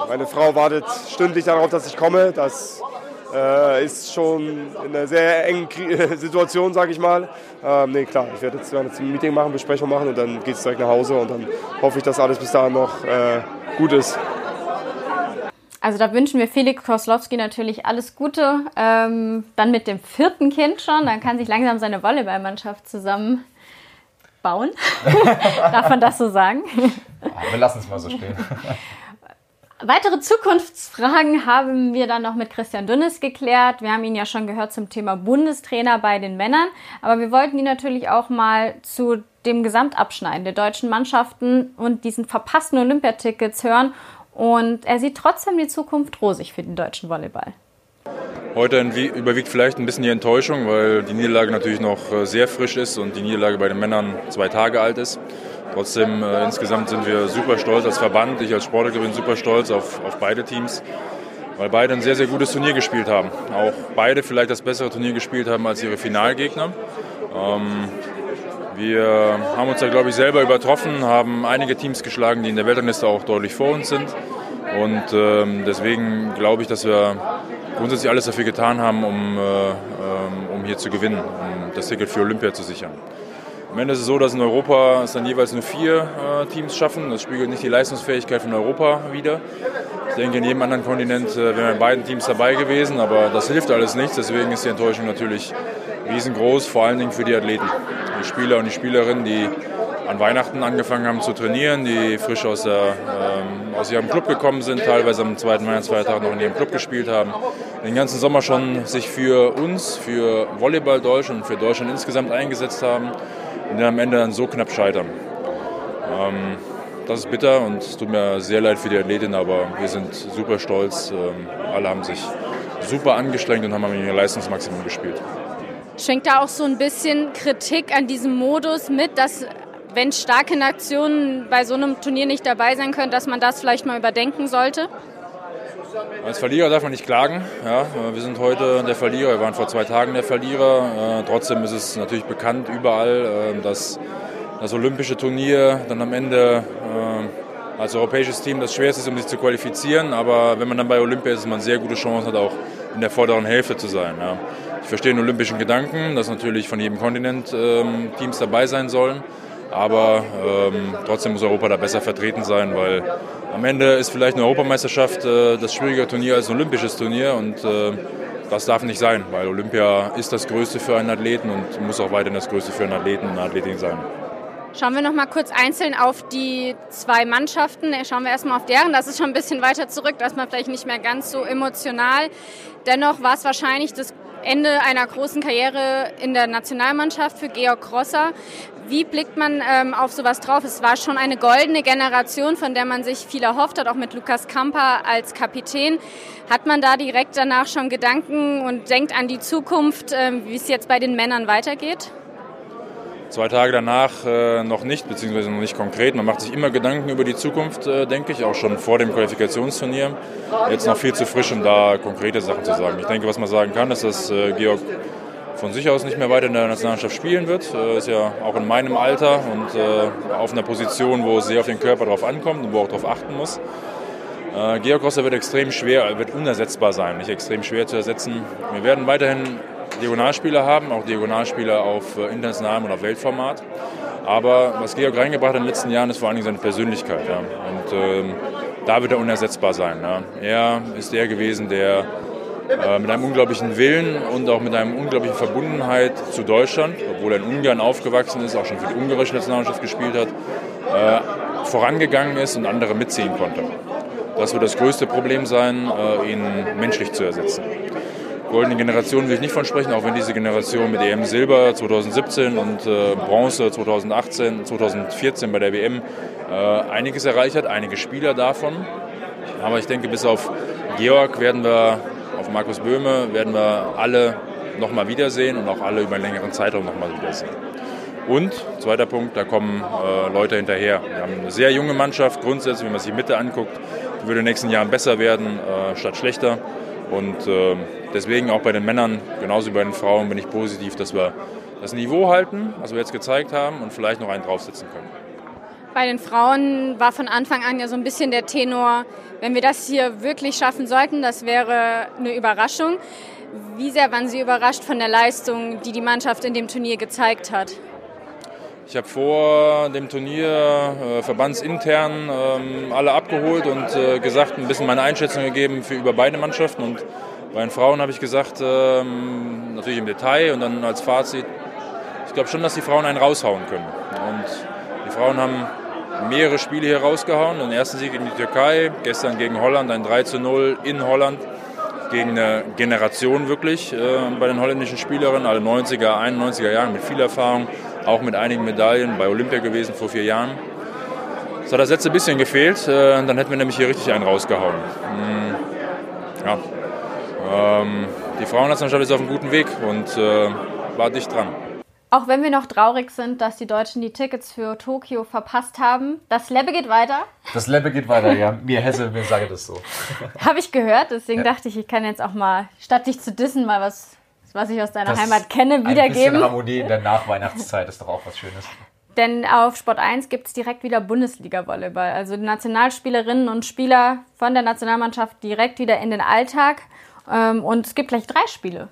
Meine Frau wartet stündlich darauf, dass ich komme. Das äh, ist schon in einer sehr engen Situation, sage ich mal. Ähm, nee, klar, ich werde jetzt, jetzt ein Meeting machen, Besprechung machen und dann geht es direkt nach Hause und dann hoffe ich, dass alles bis dahin noch äh, gut ist. Also da wünschen wir Felix Koslowski natürlich alles Gute. Ähm, dann mit dem vierten Kind schon. Dann kann sich langsam seine Volleyballmannschaft zusammenbauen. Darf man das so sagen? wir lassen es mal so stehen. Weitere Zukunftsfragen haben wir dann noch mit Christian Dünnes geklärt. Wir haben ihn ja schon gehört zum Thema Bundestrainer bei den Männern. Aber wir wollten ihn natürlich auch mal zu dem Gesamtabschneiden der deutschen Mannschaften und diesen verpassten Olympiatickets hören und er sieht trotzdem die Zukunft rosig für den deutschen Volleyball. Heute überwiegt vielleicht ein bisschen die Enttäuschung, weil die Niederlage natürlich noch äh, sehr frisch ist und die Niederlage bei den Männern zwei Tage alt ist. Trotzdem, äh, insgesamt sind wir super stolz als Verband. Ich als Sportler bin super stolz auf, auf beide Teams, weil beide ein sehr, sehr gutes Turnier gespielt haben. Auch beide vielleicht das bessere Turnier gespielt haben als ihre Finalgegner. Ähm, wir haben uns da, glaube ich, selber übertroffen, haben einige Teams geschlagen, die in der Weltrangliste auch deutlich vor uns sind. Und ähm, deswegen glaube ich, dass wir grundsätzlich alles dafür getan haben, um, äh, ähm, um hier zu gewinnen, um das Ticket für Olympia zu sichern. Am Ende ist es so, dass in Europa es dann jeweils nur vier äh, Teams schaffen. Das spiegelt nicht die Leistungsfähigkeit von Europa wider. Ich denke, in jedem anderen Kontinent äh, wären wir in beiden Teams dabei gewesen, aber das hilft alles nichts. Deswegen ist die Enttäuschung natürlich riesengroß, vor allen Dingen für die Athleten. Die Spieler und die Spielerinnen, die an Weihnachten angefangen haben zu trainieren, die frisch aus, der, ähm, aus ihrem Club gekommen sind, teilweise am zweiten Weihnachtsfeiertag noch in ihrem Club gespielt haben, den ganzen Sommer schon sich für uns, für Volleyball Deutschland und für Deutschland insgesamt eingesetzt haben und dann am Ende dann so knapp scheitern. Ähm, das ist bitter und es tut mir sehr leid für die Athletinnen, aber wir sind super stolz. Ähm, alle haben sich super angestrengt und haben am Leistungsmaximum gespielt. Schwenkt da auch so ein bisschen Kritik an diesem Modus mit, dass wenn starke Nationen bei so einem Turnier nicht dabei sein können, dass man das vielleicht mal überdenken sollte? Als Verlierer darf man nicht klagen. Ja, wir sind heute der Verlierer, wir waren vor zwei Tagen der Verlierer. Äh, trotzdem ist es natürlich bekannt überall, äh, dass das olympische Turnier dann am Ende äh, als europäisches Team das schwerste ist, um sich zu qualifizieren. Aber wenn man dann bei Olympia ist, ist man sehr gute Chance hat, auch in der vorderen Hälfte zu sein. Ja. Ich verstehe den olympischen Gedanken, dass natürlich von jedem Kontinent ähm, Teams dabei sein sollen. Aber ähm, trotzdem muss Europa da besser vertreten sein, weil am Ende ist vielleicht eine Europameisterschaft äh, das schwierige Turnier als ein olympisches Turnier und äh, das darf nicht sein, weil Olympia ist das Größte für einen Athleten und muss auch weiterhin das Größte für einen Athleten und eine Athletin sein. Schauen wir noch mal kurz einzeln auf die zwei Mannschaften. Schauen wir erstmal auf deren. Das ist schon ein bisschen weiter zurück, da ist man vielleicht nicht mehr ganz so emotional. Dennoch war es wahrscheinlich das Ende einer großen Karriere in der Nationalmannschaft für Georg Grosser. Wie blickt man ähm, auf sowas drauf? Es war schon eine goldene Generation, von der man sich viel erhofft hat, auch mit Lukas Kamper als Kapitän. Hat man da direkt danach schon Gedanken und denkt an die Zukunft, ähm, wie es jetzt bei den Männern weitergeht? Zwei Tage danach äh, noch nicht, beziehungsweise noch nicht konkret. Man macht sich immer Gedanken über die Zukunft, äh, denke ich, auch schon vor dem Qualifikationsturnier. Jetzt noch viel zu frisch, um da konkrete Sachen zu sagen. Ich denke, was man sagen kann, ist, dass äh, Georg von sich aus nicht mehr weiter in der Nationalmannschaft spielen wird. Äh, ist ja auch in meinem Alter und äh, auf einer Position, wo es sehr auf den Körper drauf ankommt und wo auch darauf achten muss. Äh, Georg Rosser wird extrem schwer, wird unersetzbar sein, nicht extrem schwer zu ersetzen. Wir werden weiterhin Diagonalspieler haben, auch Diagonalspieler auf äh, internationalem und auf Weltformat. Aber was Georg reingebracht hat in den letzten Jahren, ist vor allen Dingen seine Persönlichkeit. Ja. Und ähm, da wird er unersetzbar sein. Ja. Er ist der gewesen, der äh, mit einem unglaublichen Willen und auch mit einer unglaublichen Verbundenheit zu Deutschland, obwohl er in Ungarn aufgewachsen ist, auch schon für die ungarische Nationalmannschaft gespielt hat, äh, vorangegangen ist und andere mitziehen konnte. Das wird das größte Problem sein, äh, ihn menschlich zu ersetzen. Goldene Generation will ich nicht von sprechen, auch wenn diese Generation mit EM Silber 2017 und äh, Bronze 2018, 2014 bei der WM äh, einiges erreicht hat, einige Spieler davon. Aber ich denke, bis auf Georg werden wir auf Markus Böhme werden wir alle nochmal wiedersehen und auch alle über einen längeren Zeitraum nochmal wiedersehen. Und, zweiter Punkt, da kommen äh, Leute hinterher. Wir haben eine sehr junge Mannschaft, grundsätzlich, wenn man sich die Mitte anguckt, die würde in den nächsten Jahren besser werden, äh, statt schlechter. Und äh, deswegen auch bei den Männern, genauso wie bei den Frauen, bin ich positiv, dass wir das Niveau halten, was wir jetzt gezeigt haben, und vielleicht noch einen draufsetzen können. Bei den Frauen war von Anfang an ja so ein bisschen der Tenor, wenn wir das hier wirklich schaffen sollten, das wäre eine Überraschung. Wie sehr waren Sie überrascht von der Leistung, die die Mannschaft in dem Turnier gezeigt hat? Ich habe vor dem Turnier äh, verbandsintern ähm, alle abgeholt und äh, gesagt, ein bisschen meine Einschätzung gegeben für über beide Mannschaften. Und bei den Frauen habe ich gesagt, ähm, natürlich im Detail und dann als Fazit, ich glaube schon, dass die Frauen einen raushauen können. Und die Frauen haben mehrere Spiele hier rausgehauen. Den ersten Sieg gegen die Türkei, gestern gegen Holland ein 3 zu 0 in Holland gegen eine Generation wirklich äh, bei den holländischen Spielerinnen, alle 90er, 91er Jahren mit viel Erfahrung, auch mit einigen Medaillen bei Olympia gewesen vor vier Jahren. Es hat das letzte bisschen gefehlt, äh, dann hätten wir nämlich hier richtig einen rausgehauen. Mhm. Ja. Ähm, die Frauennationalmannschaft ist auf einem guten Weg und äh, war dicht dran. Auch wenn wir noch traurig sind, dass die Deutschen die Tickets für Tokio verpasst haben, das Lebbe geht weiter. Das Lebbe geht weiter, ja. Mir Hesse, mir sage das so. Habe ich gehört, deswegen ja. dachte ich, ich kann jetzt auch mal, statt dich zu dissen, mal was, was ich aus deiner das Heimat kenne, wiedergeben. Ein bisschen Harmonie in der Nachweihnachtszeit ist doch auch was Schönes. Denn auf Sport 1 gibt es direkt wieder Bundesliga-Volleyball. Also die Nationalspielerinnen und Spieler von der Nationalmannschaft direkt wieder in den Alltag. Ähm, und es gibt gleich drei Spiele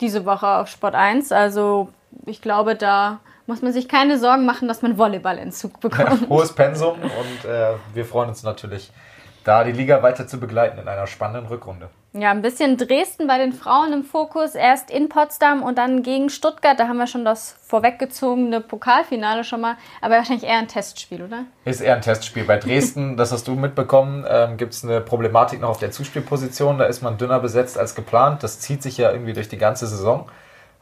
diese Woche auf Sport 1. Also ich glaube, da muss man sich keine Sorgen machen, dass man Volleyballentzug bekommt. Hohes Pensum und äh, wir freuen uns natürlich, da die Liga weiter zu begleiten in einer spannenden Rückrunde. Ja, ein bisschen Dresden bei den Frauen im Fokus. Erst in Potsdam und dann gegen Stuttgart. Da haben wir schon das vorweggezogene Pokalfinale schon mal. Aber wahrscheinlich eher ein Testspiel, oder? Ist eher ein Testspiel. Bei Dresden, das hast du mitbekommen, ähm, gibt es eine Problematik noch auf der Zuspielposition. Da ist man dünner besetzt als geplant. Das zieht sich ja irgendwie durch die ganze Saison.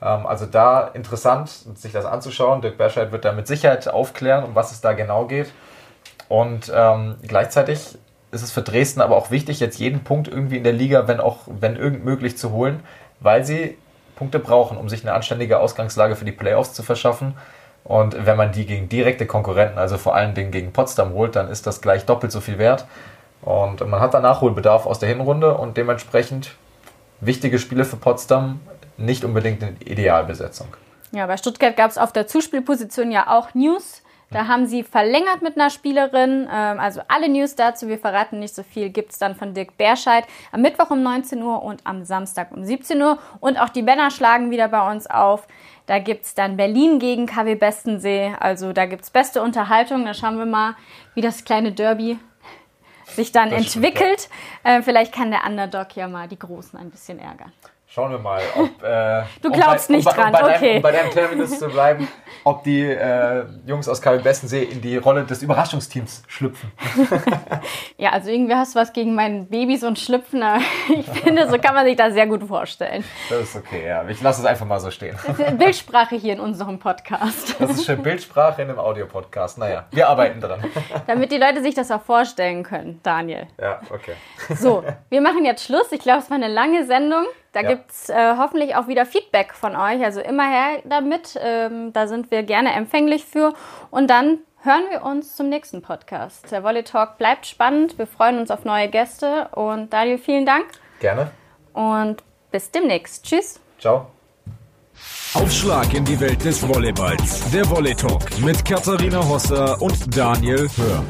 Ähm, also da interessant, sich das anzuschauen. Dirk Berscheid wird da mit Sicherheit aufklären, um was es da genau geht. Und ähm, gleichzeitig ist es für Dresden aber auch wichtig, jetzt jeden Punkt irgendwie in der Liga, wenn auch, wenn irgend möglich, zu holen, weil sie Punkte brauchen, um sich eine anständige Ausgangslage für die Playoffs zu verschaffen. Und wenn man die gegen direkte Konkurrenten, also vor allen Dingen gegen Potsdam holt, dann ist das gleich doppelt so viel wert. Und man hat da Nachholbedarf aus der Hinrunde und dementsprechend wichtige Spiele für Potsdam, nicht unbedingt eine Idealbesetzung. Ja, bei Stuttgart gab es auf der Zuspielposition ja auch News. Da haben sie verlängert mit einer Spielerin. Ähm, also alle News dazu, wir verraten nicht so viel, gibt es dann von Dirk Berscheid am Mittwoch um 19 Uhr und am Samstag um 17 Uhr. Und auch die Männer schlagen wieder bei uns auf. Da gibt es dann Berlin gegen KW Bestensee. Also da gibt es beste Unterhaltung. Da schauen wir mal, wie das kleine Derby sich dann das entwickelt. Stimmt, ja. äh, vielleicht kann der Underdog ja mal die Großen ein bisschen ärgern. Schauen wir mal, ob. Äh, du glaubst um bei, nicht um, dran, um bei okay. Deinem, um bei deinem Terminus zu bleiben, ob die äh, Jungs aus KW Bestensee in die Rolle des Überraschungsteams schlüpfen. ja, also irgendwie hast du was gegen mein Babys und Schlüpfen, aber ich finde, so kann man sich das sehr gut vorstellen. Das ist okay, ja. Ich lasse es einfach mal so stehen. Bildsprache hier in unserem Podcast. Das ist schön Bildsprache in einem Audiopodcast. Naja, wir arbeiten dran. Damit die Leute sich das auch vorstellen können, Daniel. Ja, okay. So, wir machen jetzt Schluss. Ich glaube, es war eine lange Sendung. Da ja. gibt es äh, hoffentlich auch wieder Feedback von euch. Also immer her damit. Ähm, da sind wir gerne empfänglich für. Und dann hören wir uns zum nächsten Podcast. Der Volley Talk bleibt spannend. Wir freuen uns auf neue Gäste. Und Daniel, vielen Dank. Gerne. Und bis demnächst. Tschüss. Ciao. Aufschlag in die Welt des Volleyballs. Der Volley Talk mit Katharina Hosser und Daniel Hör.